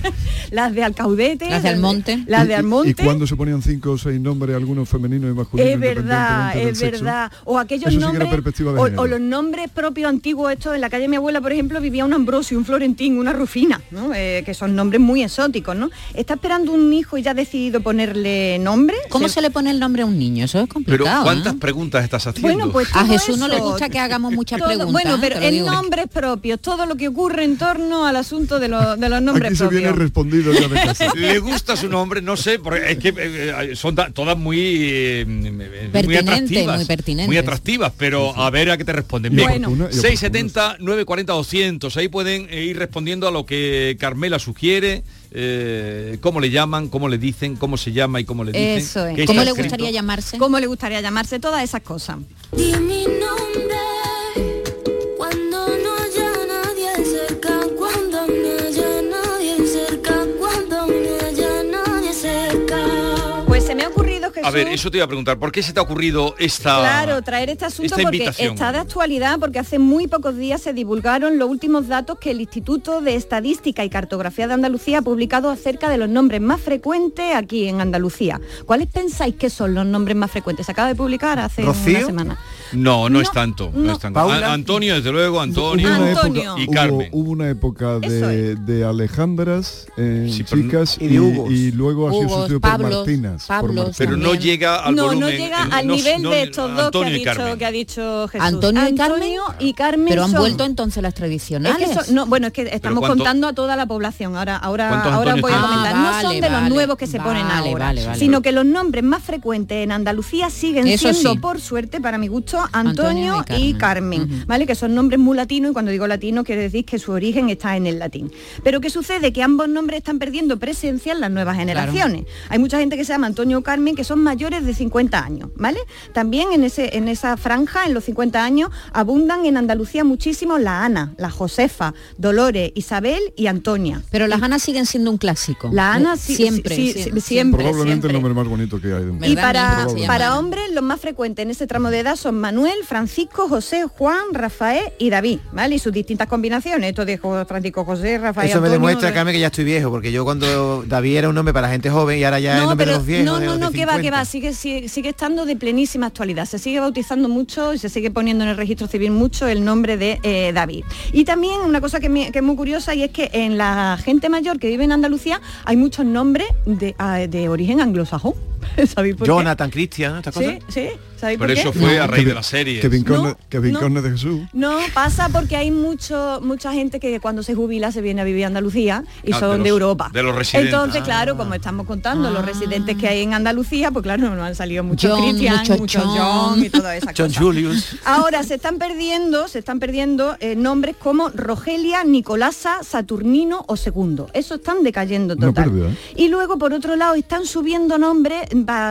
Speaker 32: las de Alcaudete,
Speaker 10: Las de Almonte.
Speaker 32: las de
Speaker 33: ¿Y-
Speaker 32: Almonte.
Speaker 33: ¿Y, cuándo se ponían cinco o seis nombres, algunos femeninos y masculinos?
Speaker 32: Es verdad,
Speaker 33: independientemente del
Speaker 32: es
Speaker 33: sexo?
Speaker 32: verdad. O aquellos
Speaker 33: Eso sí que era
Speaker 32: nombres, o, los nombres propios antiguos, estos en la calle de mi abuela, por ejemplo, vivía un Ambrosio, un Florentín, una Rufina, ¿no? Eh, que son nombres muy exóticos, ¿no? Está esperando un hijo y ya ha decidido ponerle nombre.
Speaker 10: ¿Cómo se le pone el nombre a un niño? Eso es
Speaker 8: Pero
Speaker 10: complicado.
Speaker 8: ¿cuántas
Speaker 10: ¿eh?
Speaker 8: preguntas estás haciendo?
Speaker 32: Bueno, pues
Speaker 10: A Jesús no le
Speaker 32: eso,
Speaker 10: gusta que hagamos muchas
Speaker 32: todo-
Speaker 10: preguntas.
Speaker 32: Bueno,
Speaker 10: ¿eh?
Speaker 32: pero
Speaker 10: lo
Speaker 32: en
Speaker 10: digo.
Speaker 32: nombres propios, todo lo que ocurre en torno al asunto de, los- de los nombres
Speaker 33: Aquí se
Speaker 32: propios.
Speaker 33: viene respondido ya de casa.
Speaker 8: ¿Le gusta su nombre? No sé, porque es que eh, eh, son todas muy, eh, muy atractivas.
Speaker 10: muy pertinentes.
Speaker 8: Muy atractivas, pero a ver a qué te responden. Bien,
Speaker 32: Bueno.
Speaker 33: Oportuna y
Speaker 8: 670 940 200. Ahí pueden ir respondiendo a lo que Carmela sugiere, eh, cómo le llaman, cómo le dicen, cómo se llama y cómo le dicen.
Speaker 32: Eso es.
Speaker 10: ¿Cómo le
Speaker 8: escrito.
Speaker 10: gustaría llamarse?
Speaker 32: ¿Cómo le gustaría llamarse? Todas esas cosas.
Speaker 35: Di mi nombre
Speaker 8: A ver, eso te iba a preguntar, ¿por qué se te ha ocurrido esta
Speaker 32: Claro, traer este asunto
Speaker 8: esta
Speaker 32: porque
Speaker 8: invitación?
Speaker 32: está de actualidad, porque hace muy pocos días se divulgaron los últimos datos que el Instituto de Estadística y Cartografía de Andalucía ha publicado acerca de los nombres más frecuentes aquí en Andalucía. ¿Cuáles pensáis que son los nombres más frecuentes? Se acaba de publicar hace
Speaker 8: ¿Rocío?
Speaker 32: una semana.
Speaker 8: No, no, es tanto. No, es tanto.
Speaker 33: Paula.
Speaker 8: A- Antonio, desde luego, Antonio,
Speaker 32: Antonio.
Speaker 33: época-
Speaker 8: y
Speaker 33: hubo-
Speaker 8: Carmen.
Speaker 33: Hubo, una época de, de Alejandras, eh, chicas,
Speaker 8: y
Speaker 33: y,
Speaker 8: de Hugos.
Speaker 33: y luego ha sido sustituido por
Speaker 8: Pablos,
Speaker 33: Martinas. por
Speaker 8: Pablos
Speaker 33: Martinas.
Speaker 8: Pero no llega al
Speaker 32: no, no
Speaker 8: volumen,
Speaker 32: llega
Speaker 8: el-
Speaker 32: al
Speaker 8: no-
Speaker 32: nivel
Speaker 8: no-
Speaker 32: de estos dos que ha, dicho,
Speaker 8: Carmen.
Speaker 32: que ha dicho Jesús.
Speaker 10: Antonio y Carmen,
Speaker 32: y Carmen
Speaker 10: pero han
Speaker 32: son-
Speaker 10: vuelto entonces las
Speaker 32: Es
Speaker 10: tradicionales.
Speaker 32: que son- no, bueno, es que estamos
Speaker 10: cuánto-
Speaker 32: contando a toda la población. Ahora, ahora,
Speaker 10: ¿Cuántos
Speaker 32: ahora voy a comentar.
Speaker 10: Ah,
Speaker 32: no
Speaker 10: vale,
Speaker 32: son de los nuevos que se ponen ahora, sino que los nombres más frecuentes en Andalucía siguen siendo, por suerte, para mi gusto,
Speaker 10: Antonio
Speaker 32: Antonio,
Speaker 10: y
Speaker 32: y
Speaker 10: Carmen.
Speaker 32: ¿vale? Que son nombres muy latinos y cuando digo latino quiere decir que su origen está en el latín. Pero ¿qué sucede? Que ambos nombres están perdiendo presencia en las nuevas generaciones. Hay mucha gente que se llama Antonio o Carmen que son mayores de 50 años, ¿vale? También en, ese, en esa franja, en los 50 años, abundan en Andalucía muchísimo la Ana, la Josefa, Dolores, Isabel y Antonia.
Speaker 10: Pero las Anas siguen siendo un clásico.
Speaker 32: La Ana
Speaker 10: siempre,
Speaker 32: siempre,
Speaker 33: Probablemente
Speaker 32: siempre.
Speaker 33: el nombre más bonito que hay. de un-
Speaker 32: Y para, para hombres, los más frecuentes en ese tramo de edad son Manuel, Francisco, José, Juan, Rafael y David, ¿vale? Y sus distintas combinaciones. Esto de Jo- Francisco José, Rafael
Speaker 12: Eso me demuestra,
Speaker 32: de-
Speaker 12: Carmen, que ya estoy viejo, porque yo cuando David era un nombre para gente joven y ahora ya es
Speaker 32: No,
Speaker 12: nombre de
Speaker 32: pero
Speaker 12: los viejos.
Speaker 32: no, no, no, que va, que
Speaker 12: 50.
Speaker 32: va, sigue, sigue, sigue estando de plenísima actualidad. Se sigue bautizando mucho y se sigue poniendo en el registro civil mucho el nombre de eh, David. Y también una cosa que, me- que es muy curiosa y es que en la gente mayor que vive en Andalucía hay muchos nombres de, ah, de origen anglosajón. ¿Sabéis por qué?
Speaker 12: Jonathan, Cristian, estas cosas.
Speaker 32: Sí, sí. ¿Sabéis
Speaker 8: Pero
Speaker 32: por
Speaker 8: eso
Speaker 32: qué?
Speaker 8: fue a raíz de la serie.
Speaker 33: Que Vincorne,
Speaker 32: No, no.
Speaker 33: de Jesús.
Speaker 32: No, pasa porque hay mucho, mucha gente que cuando se jubila se viene a vivir a Andalucía y
Speaker 8: Ah,
Speaker 32: son
Speaker 8: de
Speaker 32: Europa.
Speaker 8: de los residentes.
Speaker 32: Entonces,
Speaker 8: Ah.
Speaker 32: claro, como estamos contando, los residentes que hay en Andalucía, pues claro, nos han salido muchos
Speaker 10: John,
Speaker 32: Cristian,
Speaker 10: mucho
Speaker 32: muchos
Speaker 10: John.
Speaker 32: John y toda esa
Speaker 12: John
Speaker 32: cosa.
Speaker 12: Julius.
Speaker 32: Ahora se están perdiendo, se están perdiendo eh, nombres como Rogelia, Nicolasa, Saturnino o Segundo. Eso están decayendo total.
Speaker 33: pérdida, ¿eh?
Speaker 32: Y luego, por otro lado, están subiendo nombres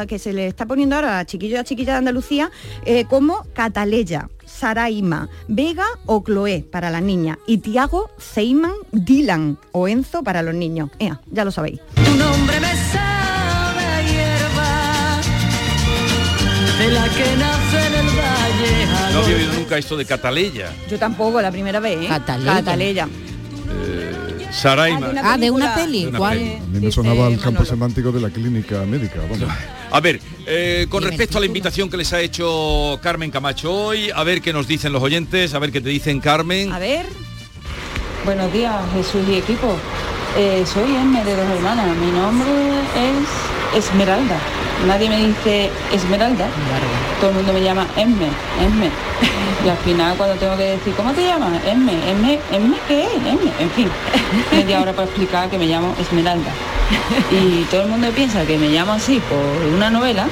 Speaker 32: que se le está poniendo ahora a chiquillos y a chiquillas de Andalucía eh, como Cataleya, Saraima, Vega o Chloé para las niñas y Tiago, Seyman, Dylan o Enzo para los niños. Ea, ya lo sabéis.
Speaker 35: Tu nombre me sabe a hierba de la que nace en el valle.
Speaker 8: No había oído nunca esto de Cataleya.
Speaker 32: Yo tampoco, la primera vez, ¿eh?
Speaker 10: Cataleya.
Speaker 32: Cataleya.
Speaker 8: Saraima.
Speaker 10: Ah, de una peli.
Speaker 8: De una
Speaker 10: ¿Cuál?
Speaker 8: peli.
Speaker 33: A mí me sonaba el campo semántico de la clínica médica. vamos.
Speaker 8: A ver, eh, con respecto a la invitación que les ha hecho Carmen Camacho hoy, a ver qué nos dicen los oyentes, a ver qué te dicen Carmen.
Speaker 32: A ver.
Speaker 7: Buenos días, Jesús y equipo. Eh, soy Esme de dos hermanas. Mi nombre es Esmeralda. Nadie me dice Esmeralda. Todo el mundo me llama Esme, Esme. Y al final cuando tengo que decir, ¿cómo te llamas? Esme, Esme, Esme, ¿qué es? Esme. En fin, media hora para explicar que me llamo Esmeralda. Y todo el mundo piensa que me llamo así por una novela,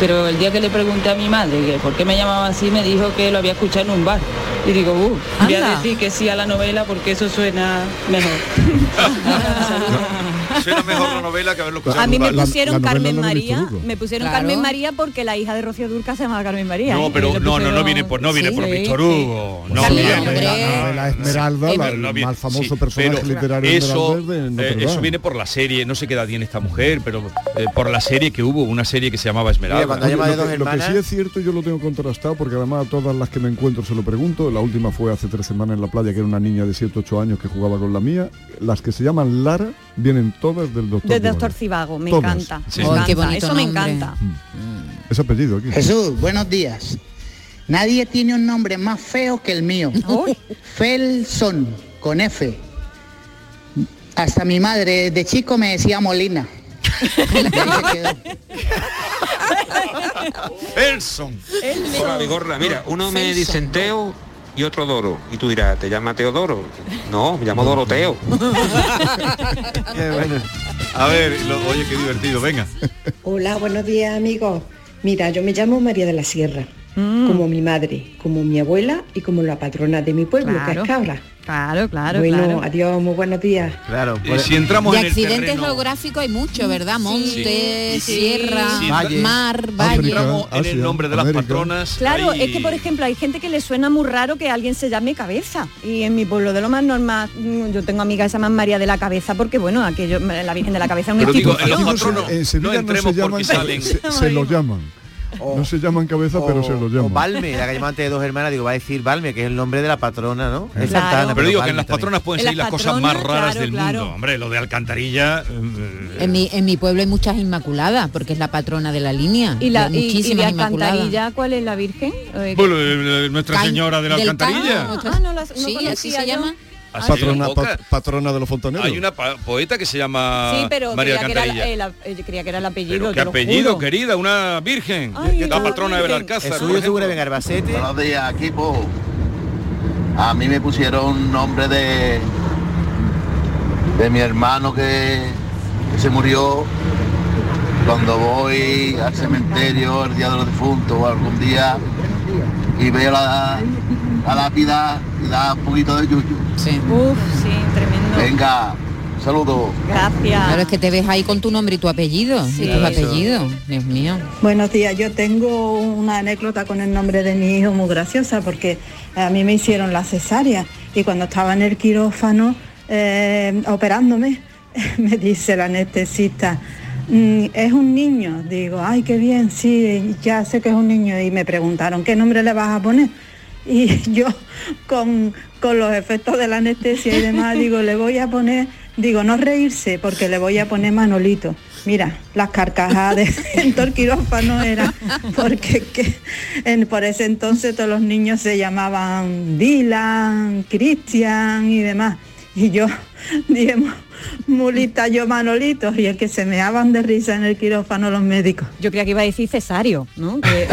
Speaker 7: pero el día que le pregunté a mi madre que por qué me llamaba así, me dijo que lo había escuchado en un bar. Y digo, uh, voy a decir que sí a la novela porque eso suena mejor.
Speaker 8: Suena mejor la novela que haberlo escuchado.
Speaker 32: A mí me pusieron
Speaker 33: la
Speaker 32: Carmen María, me pusieron
Speaker 10: Claro.
Speaker 32: Carmen María porque la hija de Rocío Durca se llama Carmen María.
Speaker 8: No,
Speaker 32: ¿eh?
Speaker 8: pero no, no, no viene por, no viene
Speaker 32: Sí,
Speaker 8: por
Speaker 32: sí,
Speaker 8: Víctor
Speaker 32: sí.
Speaker 8: Hugo. No viene.
Speaker 33: La novela Esmeralda, la-
Speaker 8: no viene-
Speaker 33: más famoso
Speaker 8: sí,
Speaker 33: personaje
Speaker 8: pero
Speaker 33: literario
Speaker 8: eso,
Speaker 33: de
Speaker 8: eh, eso viene por la serie, no sé qué edad tiene esta mujer, pero eh, por la serie que hubo, una serie que se llamaba Esmeralda.
Speaker 33: Oye, lo, que, lo que sí es cierto, yo lo tengo contrastado, porque además a todas las que me encuentro se lo pregunto. La última fue hace tres semanas en la playa, que era una niña de 7 8 años que jugaba con la mía. Las que se llaman Lara vienen todas del doctor.
Speaker 32: Del doctor Cibago, me
Speaker 33: Todas.
Speaker 32: encanta.
Speaker 33: Sí.
Speaker 32: me encanta,
Speaker 10: qué bonito
Speaker 32: Eso me encanta.
Speaker 33: Ese apellido aquí.
Speaker 36: Jesús, buenos días. Nadie tiene un nombre más feo que el mío. Felson, con F. Hasta mi madre de chico me decía Molina. Y ahí se quedó.
Speaker 8: Elson.
Speaker 37: Hola. Mira, uno me dice Teo y otro Doro. Y tú dirás, ¿te llama Teodoro? No, me llamo Doroteo.
Speaker 8: A ver, lo- oye, qué divertido, venga.
Speaker 38: Hola, buenos días amigos. Mira, yo me llamo María de la Sierra
Speaker 39: como mi madre, como mi abuela y como la patrona de mi pueblo,
Speaker 32: Claro.
Speaker 39: que es Cabra.
Speaker 32: Claro, claro,
Speaker 39: Bueno,
Speaker 32: claro.
Speaker 39: adiós, muy buenos días.
Speaker 12: Claro.
Speaker 8: Y si entramos
Speaker 10: de
Speaker 8: en el
Speaker 10: accidentes
Speaker 8: terreno-
Speaker 10: geográficos hay mucho, ¿verdad? Monte,
Speaker 32: Sí.
Speaker 10: sierra,
Speaker 8: Sí, Valle.
Speaker 10: mar, valle.
Speaker 8: entramos en el nombre de las patronas.
Speaker 32: Claro,
Speaker 8: hay-
Speaker 32: es que por ejemplo hay gente que le suena muy raro que alguien se llame cabeza. Y en mi pueblo de lo más normal, mm, yo tengo amigas que se llaman María de la Cabeza porque bueno, aquello, la Virgen de la Cabeza es una
Speaker 8: Pero digo, en
Speaker 32: institución.
Speaker 8: los patronos
Speaker 33: en Sevilla
Speaker 8: no
Speaker 33: no,
Speaker 8: entremos
Speaker 33: se llaman,
Speaker 8: porque salen.
Speaker 33: se, se lo llaman. No se llaman cabeza, pero se lo
Speaker 12: O
Speaker 33: llaman.
Speaker 12: Balme, la que antes de dos hermanas, digo, va a decir Balme, que es el nombre de la patrona, ¿no? Es
Speaker 8: Claro.
Speaker 12: Santana,
Speaker 8: pero digo que en las
Speaker 12: también.
Speaker 8: patronas pueden
Speaker 10: En
Speaker 8: salir
Speaker 10: las
Speaker 8: las cosas más raras
Speaker 10: claro,
Speaker 8: del
Speaker 10: claro.
Speaker 8: mundo. Hombre, lo de Alcantarilla. eh,
Speaker 10: En mi, en mi pueblo hay muchas inmaculadas, porque es la patrona de la línea.
Speaker 32: Y la y, y de
Speaker 10: muchísimas inmaculadas.
Speaker 32: Alcantarilla, ¿cuál es la Virgen? Eh,
Speaker 8: Bueno, eh, Nuestra Señora de la Alcantarilla.
Speaker 32: Ah, no la- no
Speaker 10: Sí, así
Speaker 32: conocía
Speaker 10: se
Speaker 32: yo.
Speaker 10: llama.
Speaker 8: Así
Speaker 33: patrona, pa- de los fontaneros.
Speaker 8: Hay una poeta que se llama
Speaker 32: Sí, pero
Speaker 8: María
Speaker 32: creía que, era,
Speaker 8: Alcantarilla.
Speaker 32: el, eh, creía que era el apellido.
Speaker 8: Pero qué apellido,
Speaker 32: juro.
Speaker 8: querida, una virgen.
Speaker 32: Ay,
Speaker 8: la
Speaker 32: la
Speaker 8: patrona de
Speaker 32: Virgen.
Speaker 8: Belalcázar.
Speaker 12: El suyo seguro en Albacete.
Speaker 40: Buenos días, equipo. A mí me pusieron nombre de de mi hermano que, que se murió cuando voy al cementerio el día de los difuntos o algún día y veo la, la lápida y da un poquito de yuyu.
Speaker 10: Sí.
Speaker 32: Uf, sí, tremendo.
Speaker 40: Venga, saludos.
Speaker 32: Gracias.
Speaker 10: Claro, es que te ves ahí con tu nombre y tu apellido.
Speaker 32: Sí.
Speaker 10: Y tus apellidos. Dios mío.
Speaker 39: Buenos días, yo tengo una anécdota con el nombre de mi hijo muy graciosa porque a mí me hicieron la cesárea y cuando estaba en el quirófano eh, operándome, me dice el anestesista, "Mm, es un niño. Digo, ay, qué bien, sí, ya sé que es un niño. Y me preguntaron, ¿qué nombre le vas a poner? Y yo con, con los efectos de la anestesia y demás, digo, le voy a poner, digo, no reírse, porque le voy a poner Manolito. Mira, las carcajadas de, en todo el quirófano era, porque que en- por ese entonces todos los niños se llamaban Dylan, Cristian y demás. Y yo dije, "Mu- mulita yo Manolito, y el que se meaban de risa en el quirófano los médicos.
Speaker 32: Yo creía que iba a decir cesario, ¿no? Que-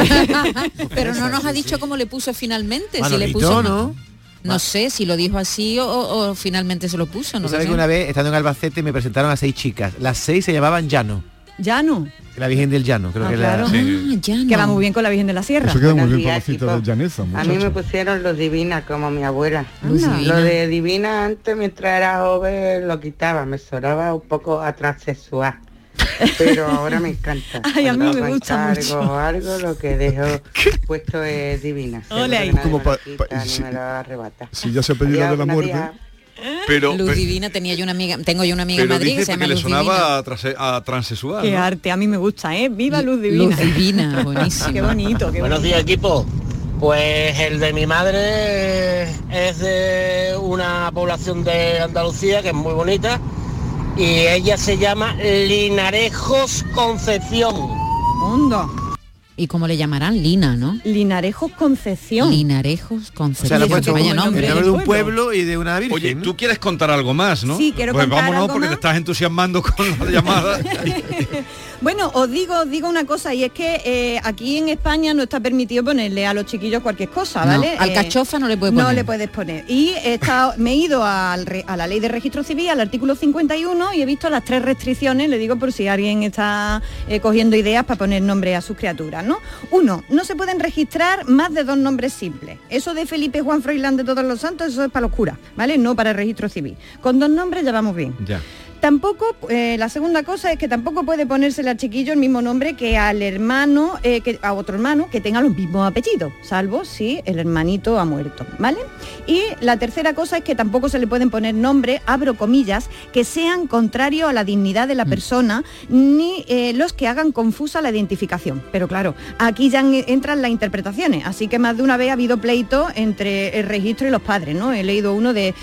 Speaker 10: Pero no nos ha dicho cómo le puso finalmente. si le
Speaker 12: Manolito,
Speaker 10: puso
Speaker 12: ¿no?
Speaker 10: No sé si lo dijo así o, o- o finalmente se lo puso. No
Speaker 12: sabes que una vez, estando en Albacete, me presentaron a seis chicas. Las seis se llamaban Llano.
Speaker 32: Ya no.
Speaker 12: La Virgen del Llano, creo
Speaker 32: Ah,
Speaker 12: que
Speaker 32: claro.
Speaker 10: Ah.
Speaker 32: Que va muy bien con la Virgen de la Sierra.
Speaker 33: Eso queda muy
Speaker 38: Buenos
Speaker 33: bien para la
Speaker 38: días,
Speaker 33: cita de
Speaker 38: chicos.
Speaker 33: Llaneza,
Speaker 38: A mí me pusieron los divina como mi abuela. Lo de divina antes mientras era joven lo quitaba, me sonaba un poco a transexual. Pero ahora me encanta.
Speaker 32: Ay, a mí me gusta mucho.
Speaker 38: algo, lo que dejo puesto es divina. Nadie
Speaker 33: Como pa-
Speaker 38: lo quita,
Speaker 33: pa- si-
Speaker 38: me lo arrebata.
Speaker 33: Si ya se ha pedido la de la muerte.
Speaker 8: Pero,
Speaker 10: Luz Divina tenía yo una amiga, tengo yo una amiga en Madrid que se llama
Speaker 8: le
Speaker 10: Luz
Speaker 8: sonaba a, trase- a transexual.
Speaker 32: Qué
Speaker 8: ¿no?
Speaker 32: arte, a mí me gusta, ¿eh? Viva Luz Divina.
Speaker 10: Luz Divina, buenísimo.
Speaker 32: qué bonito, qué
Speaker 41: Buenos
Speaker 32: bonito.
Speaker 41: días equipo. Pues el de mi madre es de una población de Andalucía que es muy bonita y ella se llama Linarejos Concepción.
Speaker 32: Onda.
Speaker 10: ¿Y cómo le llamarán? Lina, ¿no?
Speaker 32: Linarejos Concepción.
Speaker 10: Linarejos
Speaker 12: O
Speaker 10: Concepción.
Speaker 12: sea, le
Speaker 32: nombre
Speaker 12: el
Speaker 32: del
Speaker 12: nombre de un
Speaker 32: pueblo.
Speaker 12: y de una virgen.
Speaker 8: Oye, tú quieres contar algo más, ¿no?
Speaker 32: Sí, quiero
Speaker 8: pues
Speaker 32: contar
Speaker 8: vámonos
Speaker 32: algo
Speaker 8: porque te estás entusiasmando con la llamada.
Speaker 32: Bueno, os digo, os digo una cosa, y es que eh, aquí en España no está permitido ponerle a los chiquillos cualquier cosa,
Speaker 10: No,
Speaker 32: ¿vale?
Speaker 10: alcachofa no le puede
Speaker 32: No
Speaker 10: poner.
Speaker 32: le puedes poner. Y he estado- me he ido al re- a la ley de registro civil, al artículo 51, y he visto las tres restricciones, le digo por si alguien está eh, cogiendo ideas para poner nombre a sus criaturas, ¿no? Uno, no se pueden registrar más de dos nombres simples. Eso de Felipe Juan Froilán de todos los santos, eso es para los curas, ¿vale? No para el registro civil. Con dos nombres ya vamos bien.
Speaker 8: ya.
Speaker 32: Tampoco, eh, la segunda cosa es que tampoco puede ponérsele al chiquillo el mismo nombre que al hermano, eh, que, a otro hermano que tenga los mismos apellidos, salvo si el hermanito ha muerto, ¿vale? Y la tercera cosa es que tampoco se le pueden poner nombres, abro comillas, que sean contrarios a la dignidad de la persona, ni eh, los que hagan confusa la identificación. Pero claro, aquí ya en- entran las interpretaciones, así que más de una vez ha habido pleito entre el registro y los padres, ¿no? He leído uno de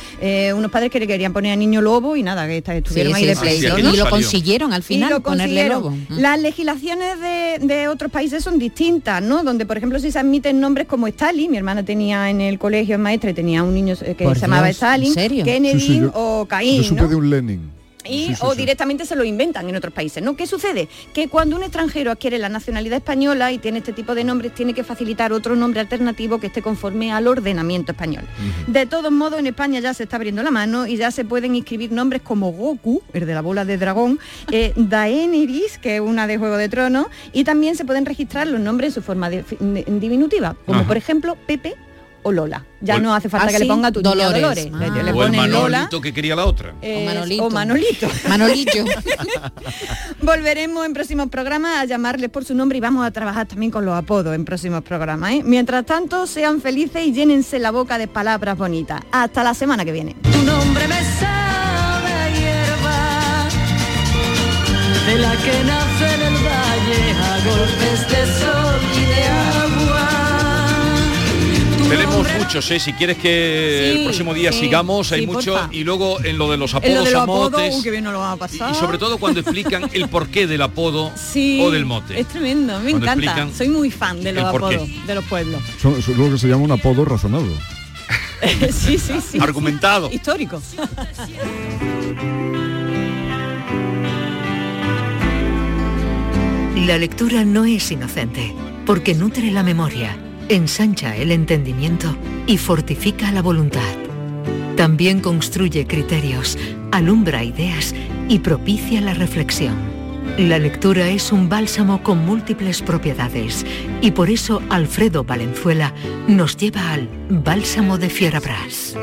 Speaker 32: unos padres que le querían poner a niño lobo y nada, que está- estuvieron
Speaker 10: Sí,
Speaker 32: ahí
Speaker 10: sí,
Speaker 32: de
Speaker 10: sí,
Speaker 32: pleito,
Speaker 10: sí,
Speaker 32: ¿no?
Speaker 10: Y lo consiguieron al
Speaker 32: Y
Speaker 10: final,
Speaker 32: lo
Speaker 10: ponerle
Speaker 32: consiguieron.
Speaker 10: lobo. Mm.
Speaker 32: Las legislaciones de, de otros países son distintas, ¿no? Donde, por ejemplo, si se admiten nombres como Stalin, mi hermana tenía en el colegio maestra y tenía un niño eh, que
Speaker 10: Por
Speaker 32: se llamaba
Speaker 10: Dios, ¿en
Speaker 32: Stalin,
Speaker 10: serio?
Speaker 32: Kennedy
Speaker 33: Sí, sí, yo-
Speaker 32: o
Speaker 33: Yo
Speaker 32: Caín,
Speaker 33: supe
Speaker 32: ¿no?
Speaker 33: de un Lenin.
Speaker 32: Y,
Speaker 33: Sí, sí,
Speaker 32: o directamente se lo inventan en otros países. ¿no? ¿Qué sucede? Que cuando un extranjero adquiere la nacionalidad española y tiene este tipo de nombres, tiene que facilitar otro nombre alternativo que esté conforme al ordenamiento español. De todos modos, en España ya se está abriendo la mano y ya se pueden inscribir nombres como Goku, el de la bola de dragón, eh, Daenerys, que es una de Juego de Tronos, y también se pueden registrar los nombres en su forma de- diminutiva, como por ejemplo Pepe o Lola. Ya
Speaker 8: O
Speaker 32: no hace falta
Speaker 10: Ah,
Speaker 32: que le ponga tu
Speaker 10: Dolores.
Speaker 32: Dolores. Le-
Speaker 10: Ah.
Speaker 32: le
Speaker 8: o el
Speaker 32: Lola.
Speaker 8: Manolito que quería la otra.
Speaker 32: eh,
Speaker 10: Manolito.
Speaker 32: o Manolito.
Speaker 10: Manolillo.
Speaker 32: Volveremos en próximos programas a llamarles por su nombre y vamos a trabajar también con los apodos en próximos programas. ¿eh? Mientras tanto, sean felices y llénense la boca de palabras bonitas. Hasta la semana que viene.
Speaker 35: Tu nombre me sabe a hierba, de la que nace en el valle a golpes de sol y de agua. Tu
Speaker 8: Tenemos muchos, ¿eh? Si quieres que
Speaker 32: Sí,
Speaker 8: el próximo día
Speaker 32: sí,
Speaker 8: sigamos, hay
Speaker 32: sí,
Speaker 8: mucho.
Speaker 32: porfa.
Speaker 8: Y luego en lo de los apodos,
Speaker 32: de los apodos,
Speaker 8: motes,
Speaker 32: uh, bien lo a
Speaker 8: y,
Speaker 32: pasar.
Speaker 8: y sobre todo cuando explican el porqué del apodo
Speaker 32: Sí,
Speaker 8: o del mote.
Speaker 32: Es tremendo, me
Speaker 8: Cuando
Speaker 32: encanta. Soy muy fan de los apodos de los pueblos.
Speaker 33: Son, son lo que se llama un apodo razonado.
Speaker 32: sí, sí, sí.
Speaker 8: Argumentado.
Speaker 32: Histórico.
Speaker 4: La lectura no es inocente, porque nutre la memoria, ensancha el entendimiento y fortifica la voluntad. También construye criterios, alumbra ideas y propicia la reflexión. La lectura es un bálsamo con múltiples propiedades y por eso Alfredo Valenzuela nos lleva al Bálsamo de Fierabras.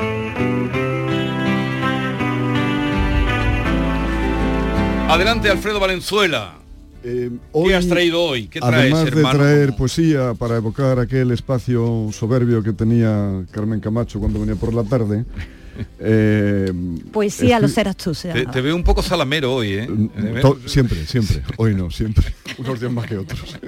Speaker 8: Adelante, Alfredo Valenzuela.
Speaker 33: Eh,
Speaker 8: ¿Qué has traído hoy? ¿Qué traes,
Speaker 33: Además de traer poesía para evocar aquel espacio soberbio que tenía Carmen Camacho cuando venía por la tarde, eh,
Speaker 32: Poesía, lo
Speaker 33: escri-
Speaker 32: serás tú. se
Speaker 8: Te, te veo un poco salamero hoy, ¿eh?
Speaker 33: To- siempre, siempre. Hoy no, siempre. Unos días más que otros.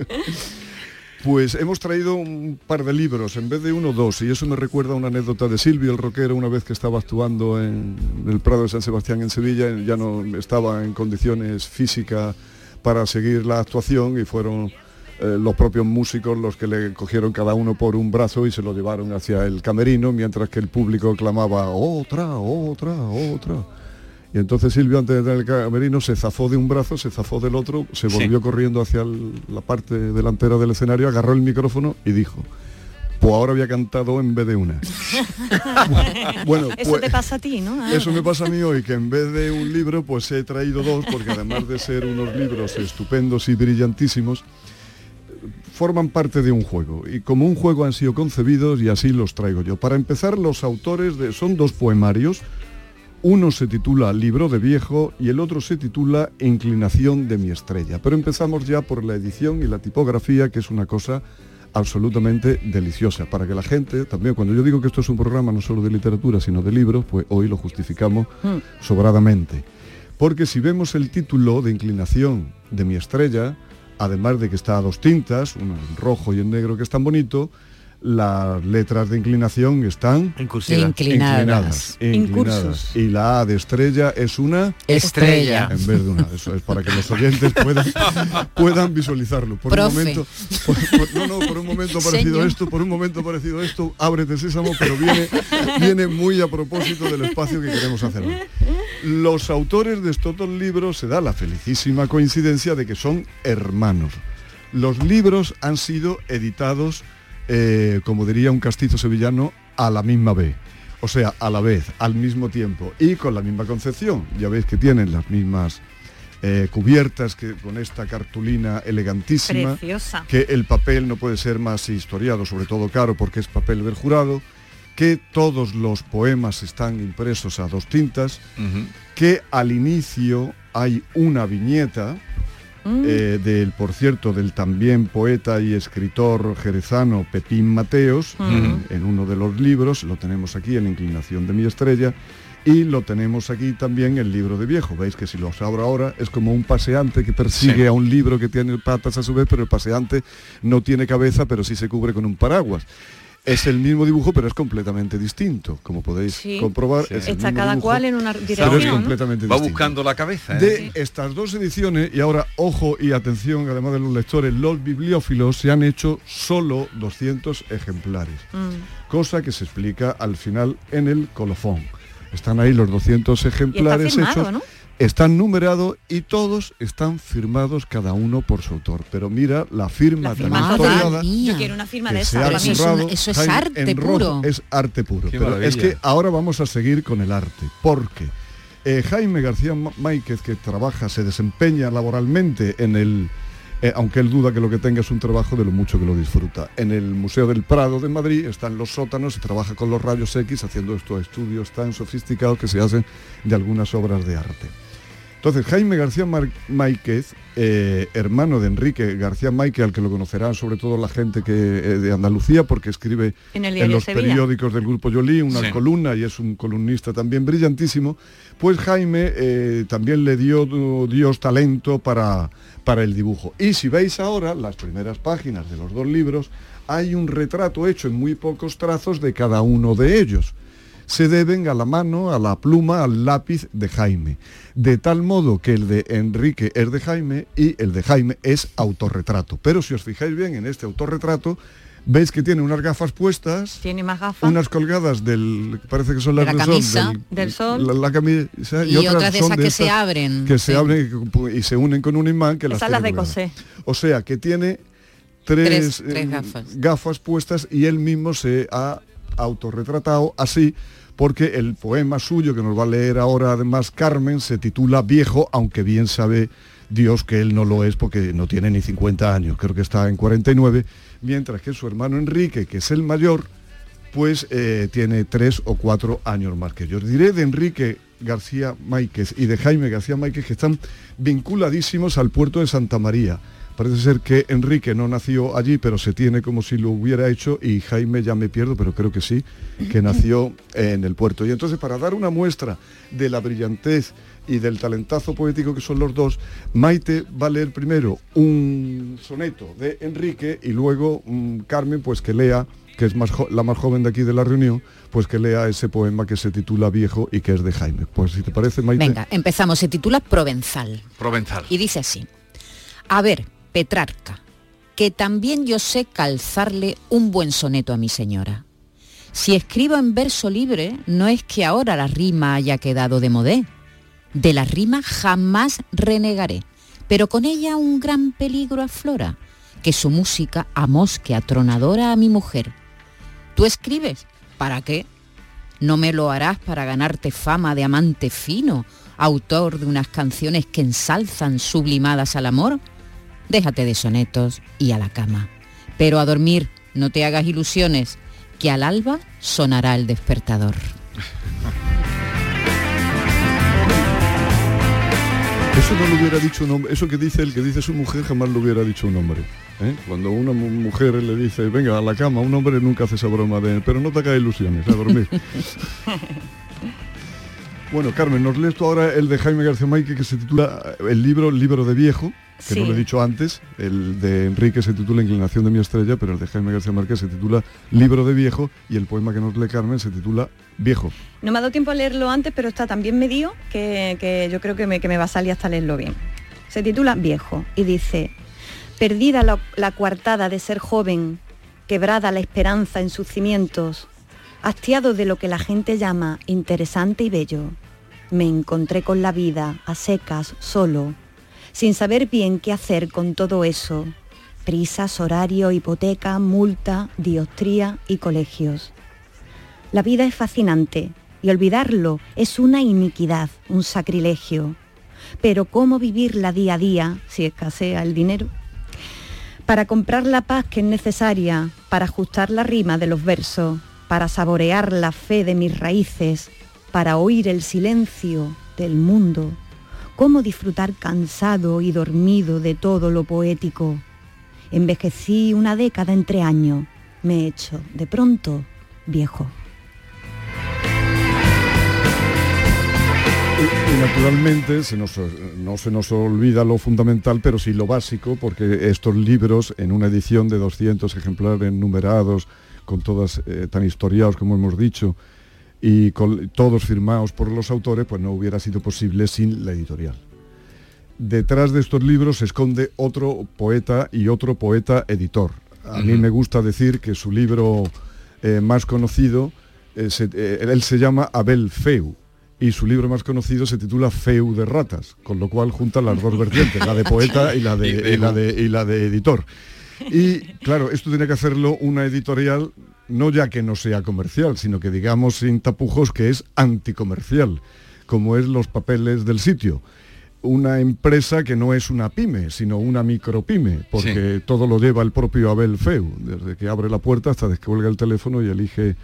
Speaker 33: Pues hemos traído un par de libros, en vez de uno, dos, y eso me recuerda a una anécdota de Silvio, el rockero, una vez que estaba actuando en el Prado de San Sebastián en Sevilla, ya no estaba en condiciones físicas para seguir la actuación y fueron eh, los propios músicos los que le cogieron cada uno por un brazo y se lo llevaron hacia el camerino, mientras que el público clamaba, otra, otra, otra. Y entonces Silvio, antes de entrar al camerino, se zafó de un brazo, se zafó del otro, se
Speaker 8: Sí.
Speaker 33: volvió corriendo hacia el- la parte delantera del escenario, agarró el micrófono y dijo, pues ahora había cantado en vez de una. bueno,
Speaker 32: Eso
Speaker 33: pues-
Speaker 32: te pasa a ti, ¿no? Ah.
Speaker 33: Eso me pasa a mí hoy, que en vez de un libro, pues he traído dos, porque además de ser unos libros estupendos y brillantísimos, forman parte de un juego. Y como un juego han sido concebidos y así los traigo yo. Para empezar, los autores de, son dos poemarios. Uno se titula Libro de Viejo y el otro se titula Inclinación de mi estrella. Pero empezamos ya por la edición y la tipografía, que es una cosa absolutamente deliciosa para que la gente también cuando yo digo que esto es un programa no solo de literatura sino de libros pues hoy lo justificamos sobradamente. Porque si vemos el título de inclinación de mi estrella además de que está a dos tintas uno en rojo y en negro que es tan bonito las letras de inclinación están.
Speaker 10: Inclinadas.
Speaker 33: inclinadas, inclinadas. y la A de estrella es una
Speaker 10: Estrella.
Speaker 33: en vez de una eso es para que los oyentes puedan puedan visualizarlo por
Speaker 10: Profe.
Speaker 33: un momento por- por- no no por un momento ha parecido
Speaker 10: Señor.
Speaker 33: esto por un momento parecido esto ábrete sésamo pero viene viene muy a propósito del espacio que queremos hacer hoy. los autores de estos dos libros se da la felicísima coincidencia de que son hermanos los libros han sido editados eh, como diría un castizo sevillano a la misma vez o sea, a la vez, al mismo tiempo y con la misma concepción. Ya veis que tienen las mismas eh, cubiertas que con esta cartulina elegantísima.
Speaker 32: Preciosa.
Speaker 33: Que el papel no puede ser más historiado, sobre todo caro porque es papel del jurado. Que todos los poemas están impresos a dos tintas. Que al inicio hay una viñeta
Speaker 32: Mm.
Speaker 33: eh, del, por cierto, del también poeta y escritor jerezano Pepín Mateos,
Speaker 32: Mm.
Speaker 33: en uno de los libros, lo tenemos aquí en Inclinación de mi estrella, y lo tenemos aquí también el libro de viejo. Veis que si los abro ahora es como un paseante que persigue
Speaker 8: Sí.
Speaker 33: a un libro que tiene patas a su vez, pero el paseante no tiene cabeza, pero sí se cubre con un paraguas. Es el mismo dibujo, pero es completamente distinto. Como podéis
Speaker 32: Sí.
Speaker 33: comprobar,
Speaker 8: Sí.
Speaker 33: es el
Speaker 32: Está
Speaker 33: mismo
Speaker 32: cada
Speaker 33: dibujo,
Speaker 32: cual en una
Speaker 33: pero
Speaker 32: dirección.
Speaker 33: es
Speaker 32: ¿no?
Speaker 33: completamente
Speaker 8: Va
Speaker 33: distinto
Speaker 8: buscando la cabeza, ¿eh?
Speaker 33: de estas dos ediciones, y ahora ojo y atención, además de los lectores, los bibliófilos se han hecho solo 200 ejemplares,
Speaker 32: Mm.
Speaker 33: cosa que se explica al final en el colofón. Están ahí los 200 ejemplares
Speaker 32: firmado,
Speaker 33: hechos,
Speaker 32: ¿no?
Speaker 33: Están numerados y todos están firmados cada uno por su autor. Pero mira la firma tan
Speaker 32: firma
Speaker 33: historiada
Speaker 32: Yo quiero una firma de esa. mí.
Speaker 33: currado
Speaker 10: eso es
Speaker 33: Jaime
Speaker 10: arte
Speaker 33: en rojo.
Speaker 10: puro.
Speaker 33: Es arte puro.
Speaker 8: Qué
Speaker 33: Pero
Speaker 8: maravilla.
Speaker 33: es que ahora vamos a seguir con el arte. Porque eh, Jaime García Máiquez, que trabaja, se desempeña laboralmente en el... eh, aunque él duda que lo que tenga es un trabajo de lo mucho que lo disfruta. En el Museo del Prado de Madrid están los sótanos y trabaja con los rayos X haciendo estos estudios tan sofisticados que se hacen de algunas obras de arte. Entonces, Jaime García Mar- Máiquez, eh, hermano de Enrique García Máiquez, al que lo conocerán sobre todo la gente que, eh, de Andalucía, porque escribe
Speaker 32: En
Speaker 33: los
Speaker 32: Sevilla.
Speaker 33: periódicos del Grupo Yolí una
Speaker 8: Sí.
Speaker 33: columna y es un columnista también brillantísimo, pues Jaime eh, también le dio Dios talento para, para el dibujo. Y si veis ahora las primeras páginas de los dos libros, hay un retrato hecho en muy pocos trazos de cada uno de ellos se deben a la mano, a la pluma, al lápiz de Jaime. De tal modo que el de Enrique es de Jaime y el de Jaime es autorretrato. Pero si os fijáis bien en este autorretrato, veis que tiene unas gafas puestas,
Speaker 32: Tiene más gafas.
Speaker 33: unas colgadas del, parece que son
Speaker 10: De
Speaker 33: las
Speaker 10: la
Speaker 33: del sol,
Speaker 10: camisa.
Speaker 32: Del sol.
Speaker 33: La, la camisa
Speaker 10: Y otras de esas que se abren,
Speaker 33: Que se
Speaker 10: sí.
Speaker 33: abren y, y se unen con un imán que las
Speaker 32: Esas las
Speaker 33: tiene
Speaker 32: de
Speaker 33: colgadas.
Speaker 32: coser.
Speaker 33: O sea, que tiene tres,
Speaker 10: Tres- tres
Speaker 33: eh,
Speaker 10: gafas.
Speaker 33: gafas puestas y él mismo se ha autorretratado así porque el poema suyo que nos va a leer ahora además Carmen se titula Viejo, aunque bien sabe Dios que él no lo es porque no tiene ni 50 años, creo que está en 49, mientras que su hermano Enrique, que es el mayor, pues eh, tiene tres o cuatro años más que yo. Diré de Enrique García Máiquez y de Jaime García Máiquez que están vinculadísimos al puerto de Santa María. Parece ser que Enrique no nació allí, pero se tiene como si lo hubiera hecho y Jaime ya me pierdo, pero creo que sí, que nació en el puerto. Y entonces para dar una muestra de la brillantez y del talentazo poético que son los dos, Maite va a leer primero un soneto de Enrique y luego mm, Carmen pues que lea que es más la más joven de aquí de la reunión, pues que lea ese poema que se titula Viejo y que es de Jaime. Pues si te parece, Maite.
Speaker 10: Venga, empezamos. Se titula Provenzal.
Speaker 8: Provenzal.
Speaker 10: Y dice así. A ver, Petrarca, que también yo sé calzarle un buen soneto a mi señora. Si escribo en verso libre, no es que ahora la rima haya quedado de modé. De la rima jamás renegaré, pero con ella un gran peligro aflora, que su música amosque atronadora a mi mujer. ¿Tú escribes? ¿Para qué? ¿No me lo harás para ganarte fama de amante fino, autor de unas canciones que ensalzan sublimadas al amor? Déjate de sonetos y a la cama. Pero a dormir, no te hagas ilusiones, que al alba sonará el despertador.
Speaker 33: Eso no lo hubiera dicho un hombre, eso que dice el que dice su mujer jamás lo hubiera dicho un hombre. ¿eh? Cuando una mu- mujer le dice, venga a la cama, un hombre nunca hace esa broma de, pero no te hagas ilusiones, a dormir. bueno, Carmen, nos lees tú ahora el de Jaime García Maike que se titula eh, el libro Libro de Viejo, que no lo he dicho antes, el de Enrique se titula Inclinación de mi estrella, pero el de Jaime García Márquez se titula Libro de Viejo y el poema que nos lee Carmen se titula Viejo.
Speaker 32: No me ha dado tiempo a leerlo antes, pero está tan bien medido que, que yo creo que me, que me va a salir hasta leerlo bien. Se titula Viejo y dice, perdida la, la coartada de ser joven, quebrada la esperanza en sus cimientos, hastiado de lo que la gente llama interesante y bello, me encontré con la vida a secas, solo, sin saber bien qué hacer con todo eso. Prisas, horario, hipoteca, multa, diostría y colegios. La vida es fascinante y olvidarlo es una iniquidad, un sacrilegio. Pero ¿cómo vivirla día a día si escasea el dinero? Para comprar la paz que es necesaria, para ajustar la rima de los versos, para saborear la fe de mis raíces, para oír el silencio del mundo, cómo disfrutar cansado y dormido de todo lo poético. Envejecí una década entre años, me he hecho de pronto viejo.
Speaker 33: Y, naturalmente se nos, no se nos olvida lo fundamental, pero sí lo básico, porque estos libros en una edición de 200 ejemplares numerados, con todas eh, tan historiados como hemos dicho, y con, todos firmados por los autores, pues no hubiera sido posible sin la editorial. Detrás de estos libros se esconde otro poeta y otro poeta editor. A mí me gusta decir que su libro eh, más conocido, eh, se- eh, él se llama Abel Feu, y su libro más conocido se titula Feu de ratas, con lo cual junta las dos vertientes, la de poeta y la de, y la de, y la de editor. Y claro, esto tiene que hacerlo una editorial, no ya que no sea comercial, sino que digamos sin tapujos que es anticomercial, como es los papeles del sitio. Una empresa que no es una pyme, sino una micropyme, porque todo lo lleva el propio Abel Feu, desde que abre la puerta hasta que cuelga el teléfono y elige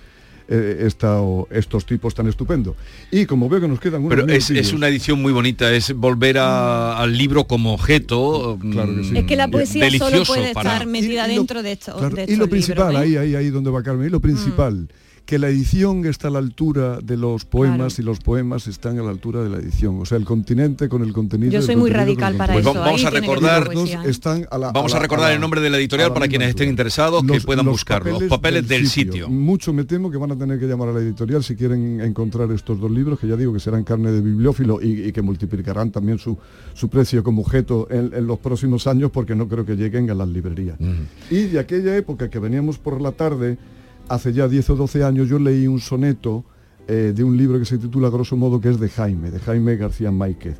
Speaker 33: eh, esta, o estos tipos tan estupendos. Y como veo que nos quedan unos
Speaker 8: Pero es, es una edición muy bonita, es volver a- al libro como objeto. mm,
Speaker 32: Es que la poesía solo puede
Speaker 8: para-
Speaker 32: estar metida dentro de esto.
Speaker 33: Claro,
Speaker 32: de
Speaker 33: y
Speaker 32: estos
Speaker 33: lo principal,
Speaker 32: libros, ¿eh?
Speaker 33: ahí, ahí, ahí donde va Carmen, y lo principal, que la edición está a la altura de los poemas y los poemas están a la altura de la edición. O sea, el continente con el contenido.
Speaker 32: Yo
Speaker 33: el
Speaker 32: soy muy radical para.
Speaker 8: Pues va- vamos a recordar,
Speaker 33: están a la-
Speaker 8: vamos
Speaker 33: a
Speaker 8: recordar
Speaker 33: a la-
Speaker 8: el nombre de la editorial para quienes estén interesados que puedan
Speaker 33: los
Speaker 8: buscarlo. Los papeles del sitio.
Speaker 33: Mucho me temo que van a tener que llamar a la editorial si quieren encontrar estos dos libros, que ya digo que serán carne de bibliófilo y, y que multiplicarán también su, su precio como objeto en, en los próximos años porque no creo que lleguen a las librerías. Y de aquella época que veníamos por la tarde, hace ya 10 o 12 años, yo leí un soneto eh, de un libro que se titula grosso modo que es de Jaime, de Jaime García Máiquez.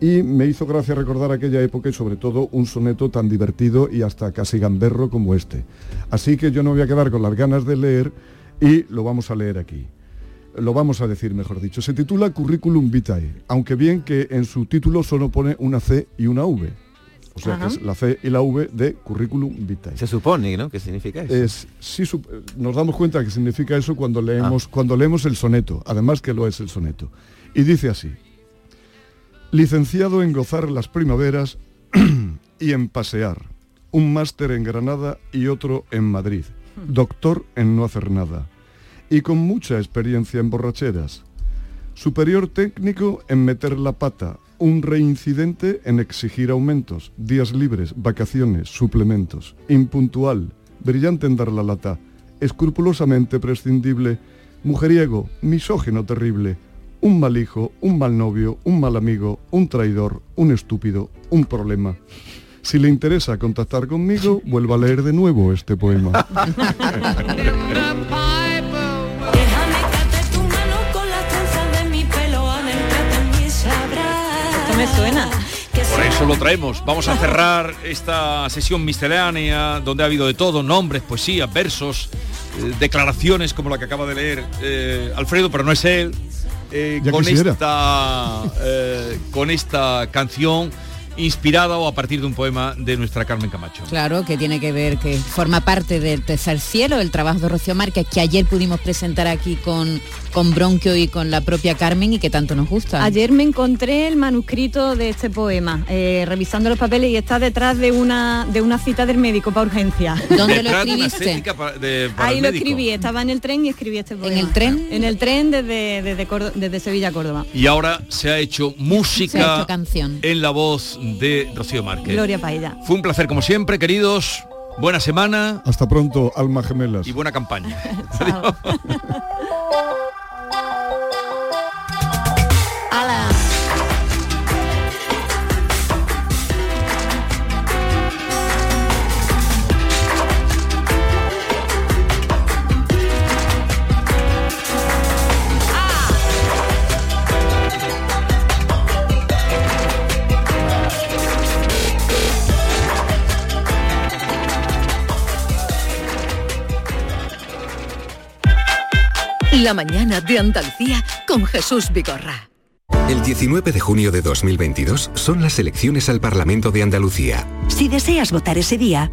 Speaker 33: Y me hizo gracia recordar aquella época y sobre todo un soneto tan divertido y hasta casi gamberro como este. Así que yo no voy a quedar con las ganas de leer y lo vamos a leer aquí. Lo vamos a decir, mejor dicho. Se titula Curriculum Vitae, aunque bien que en su título solo pone una C y una V. O sea, que es la C y la V de Curriculum Vitae.
Speaker 12: Se supone, ¿no? ¿Qué significa eso?
Speaker 33: Es, sí, sup- nos damos cuenta que significa eso cuando leemos, cuando leemos el soneto, además que lo es el soneto. Y dice así, licenciado en gozar las primaveras y en pasear, un máster en Granada y otro en Madrid, doctor en no hacer nada, y con mucha experiencia en borracheras, superior técnico en meter la pata, un reincidente en exigir aumentos, días libres, vacaciones, suplementos, impuntual, brillante en dar la lata, escrupulosamente prescindible, mujeriego, misógeno terrible, un mal hijo, un mal novio, un mal amigo, un traidor, un estúpido, un problema. Si le interesa contactar conmigo, vuelva a leer de nuevo este poema.
Speaker 32: suena.
Speaker 8: Por eso lo traemos. Vamos a cerrar esta sesión miscelánea donde ha habido de todo, nombres, poesía, versos, eh, declaraciones como la que acaba de leer eh, Alfredo, pero no es él. eh, con
Speaker 33: quisiera.
Speaker 8: esta eh, con esta canción inspirada o a partir de un poema de nuestra Carmen Camacho.
Speaker 10: Claro, que tiene que ver, que forma parte del Tercer Cielo, el trabajo de Rocío Márquez, que ayer pudimos presentar aquí con, con Bronquio y con la propia Carmen y que tanto nos gusta.
Speaker 32: Ayer me encontré el manuscrito de este poema, eh, revisando los papeles y está detrás de una de una cita del médico para urgencia.
Speaker 10: ¿Dónde lo escribiste?
Speaker 8: estética para- de- para
Speaker 32: Ahí lo
Speaker 8: médico.
Speaker 32: escribí, estaba en el tren y escribí este poema.
Speaker 10: el tren?
Speaker 32: En el tren desde, desde, Sevilla a Córdoba.
Speaker 8: Y ahora se ha hecho música
Speaker 32: Se ha hecho canción.
Speaker 8: en la voz de Rocío Márquez.
Speaker 32: Gloria ella.
Speaker 8: Fue un placer como siempre, queridos. Buena semana
Speaker 33: Hasta pronto, alma gemelas.
Speaker 8: y buena campaña.
Speaker 4: La mañana de Andalucía con Jesús Vigorra.
Speaker 25: El 19 de junio de 2022 son las elecciones al Parlamento de Andalucía.
Speaker 42: Si deseas votar ese día,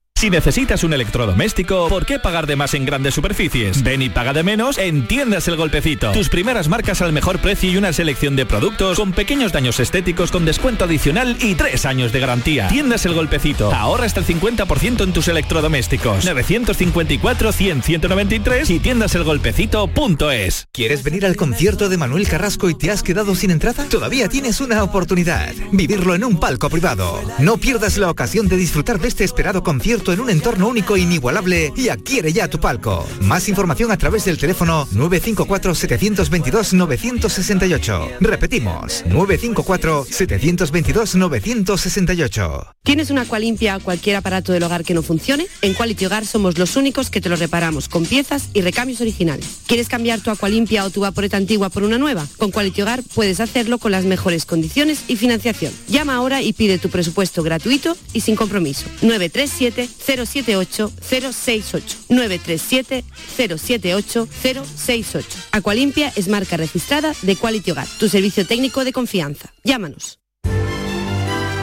Speaker 1: Si necesitas un electrodoméstico, ¿por qué pagar de más en grandes superficies? Ven y paga de menos en Tiendas El Golpecito. Tus primeras marcas al mejor precio y una selección de productos con pequeños daños estéticos con descuento adicional y tres años de garantía. Tiendas El Golpecito. Ahorra hasta el 50% en tus electrodomésticos. 954-100-193 y tiendaselgolpecito.es.
Speaker 43: ¿Quieres venir al concierto de Manuel Carrasco y te has quedado sin entrada? Todavía tienes una oportunidad. Vivirlo en un palco privado. No pierdas la ocasión de disfrutar de este esperado en un entorno único e inigualable y adquiere ya tu palco. Más información a través del teléfono 954-722-968. Repetimos, 954-722-968.
Speaker 44: ¿Tienes una Aqualimpia o cualquier aparato del hogar que no funcione? En Quality Hogar somos los únicos que te lo reparamos con piezas y recambios originales. ¿Quieres cambiar tu Aqualimpia o tu vaporeta antigua por una nueva? Con Quality Hogar puedes hacerlo con las mejores condiciones y financiación. Llama ahora y pide tu presupuesto gratuito y sin compromiso. 937 078 068 937 078 068. Aqualimpia es marca registrada de Quality Hogar, tu servicio técnico de confianza. Llámanos.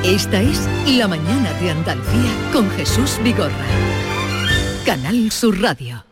Speaker 4: Esta es La Mañana de Andalucía con Jesús Vigorra. Canal Sur Radio.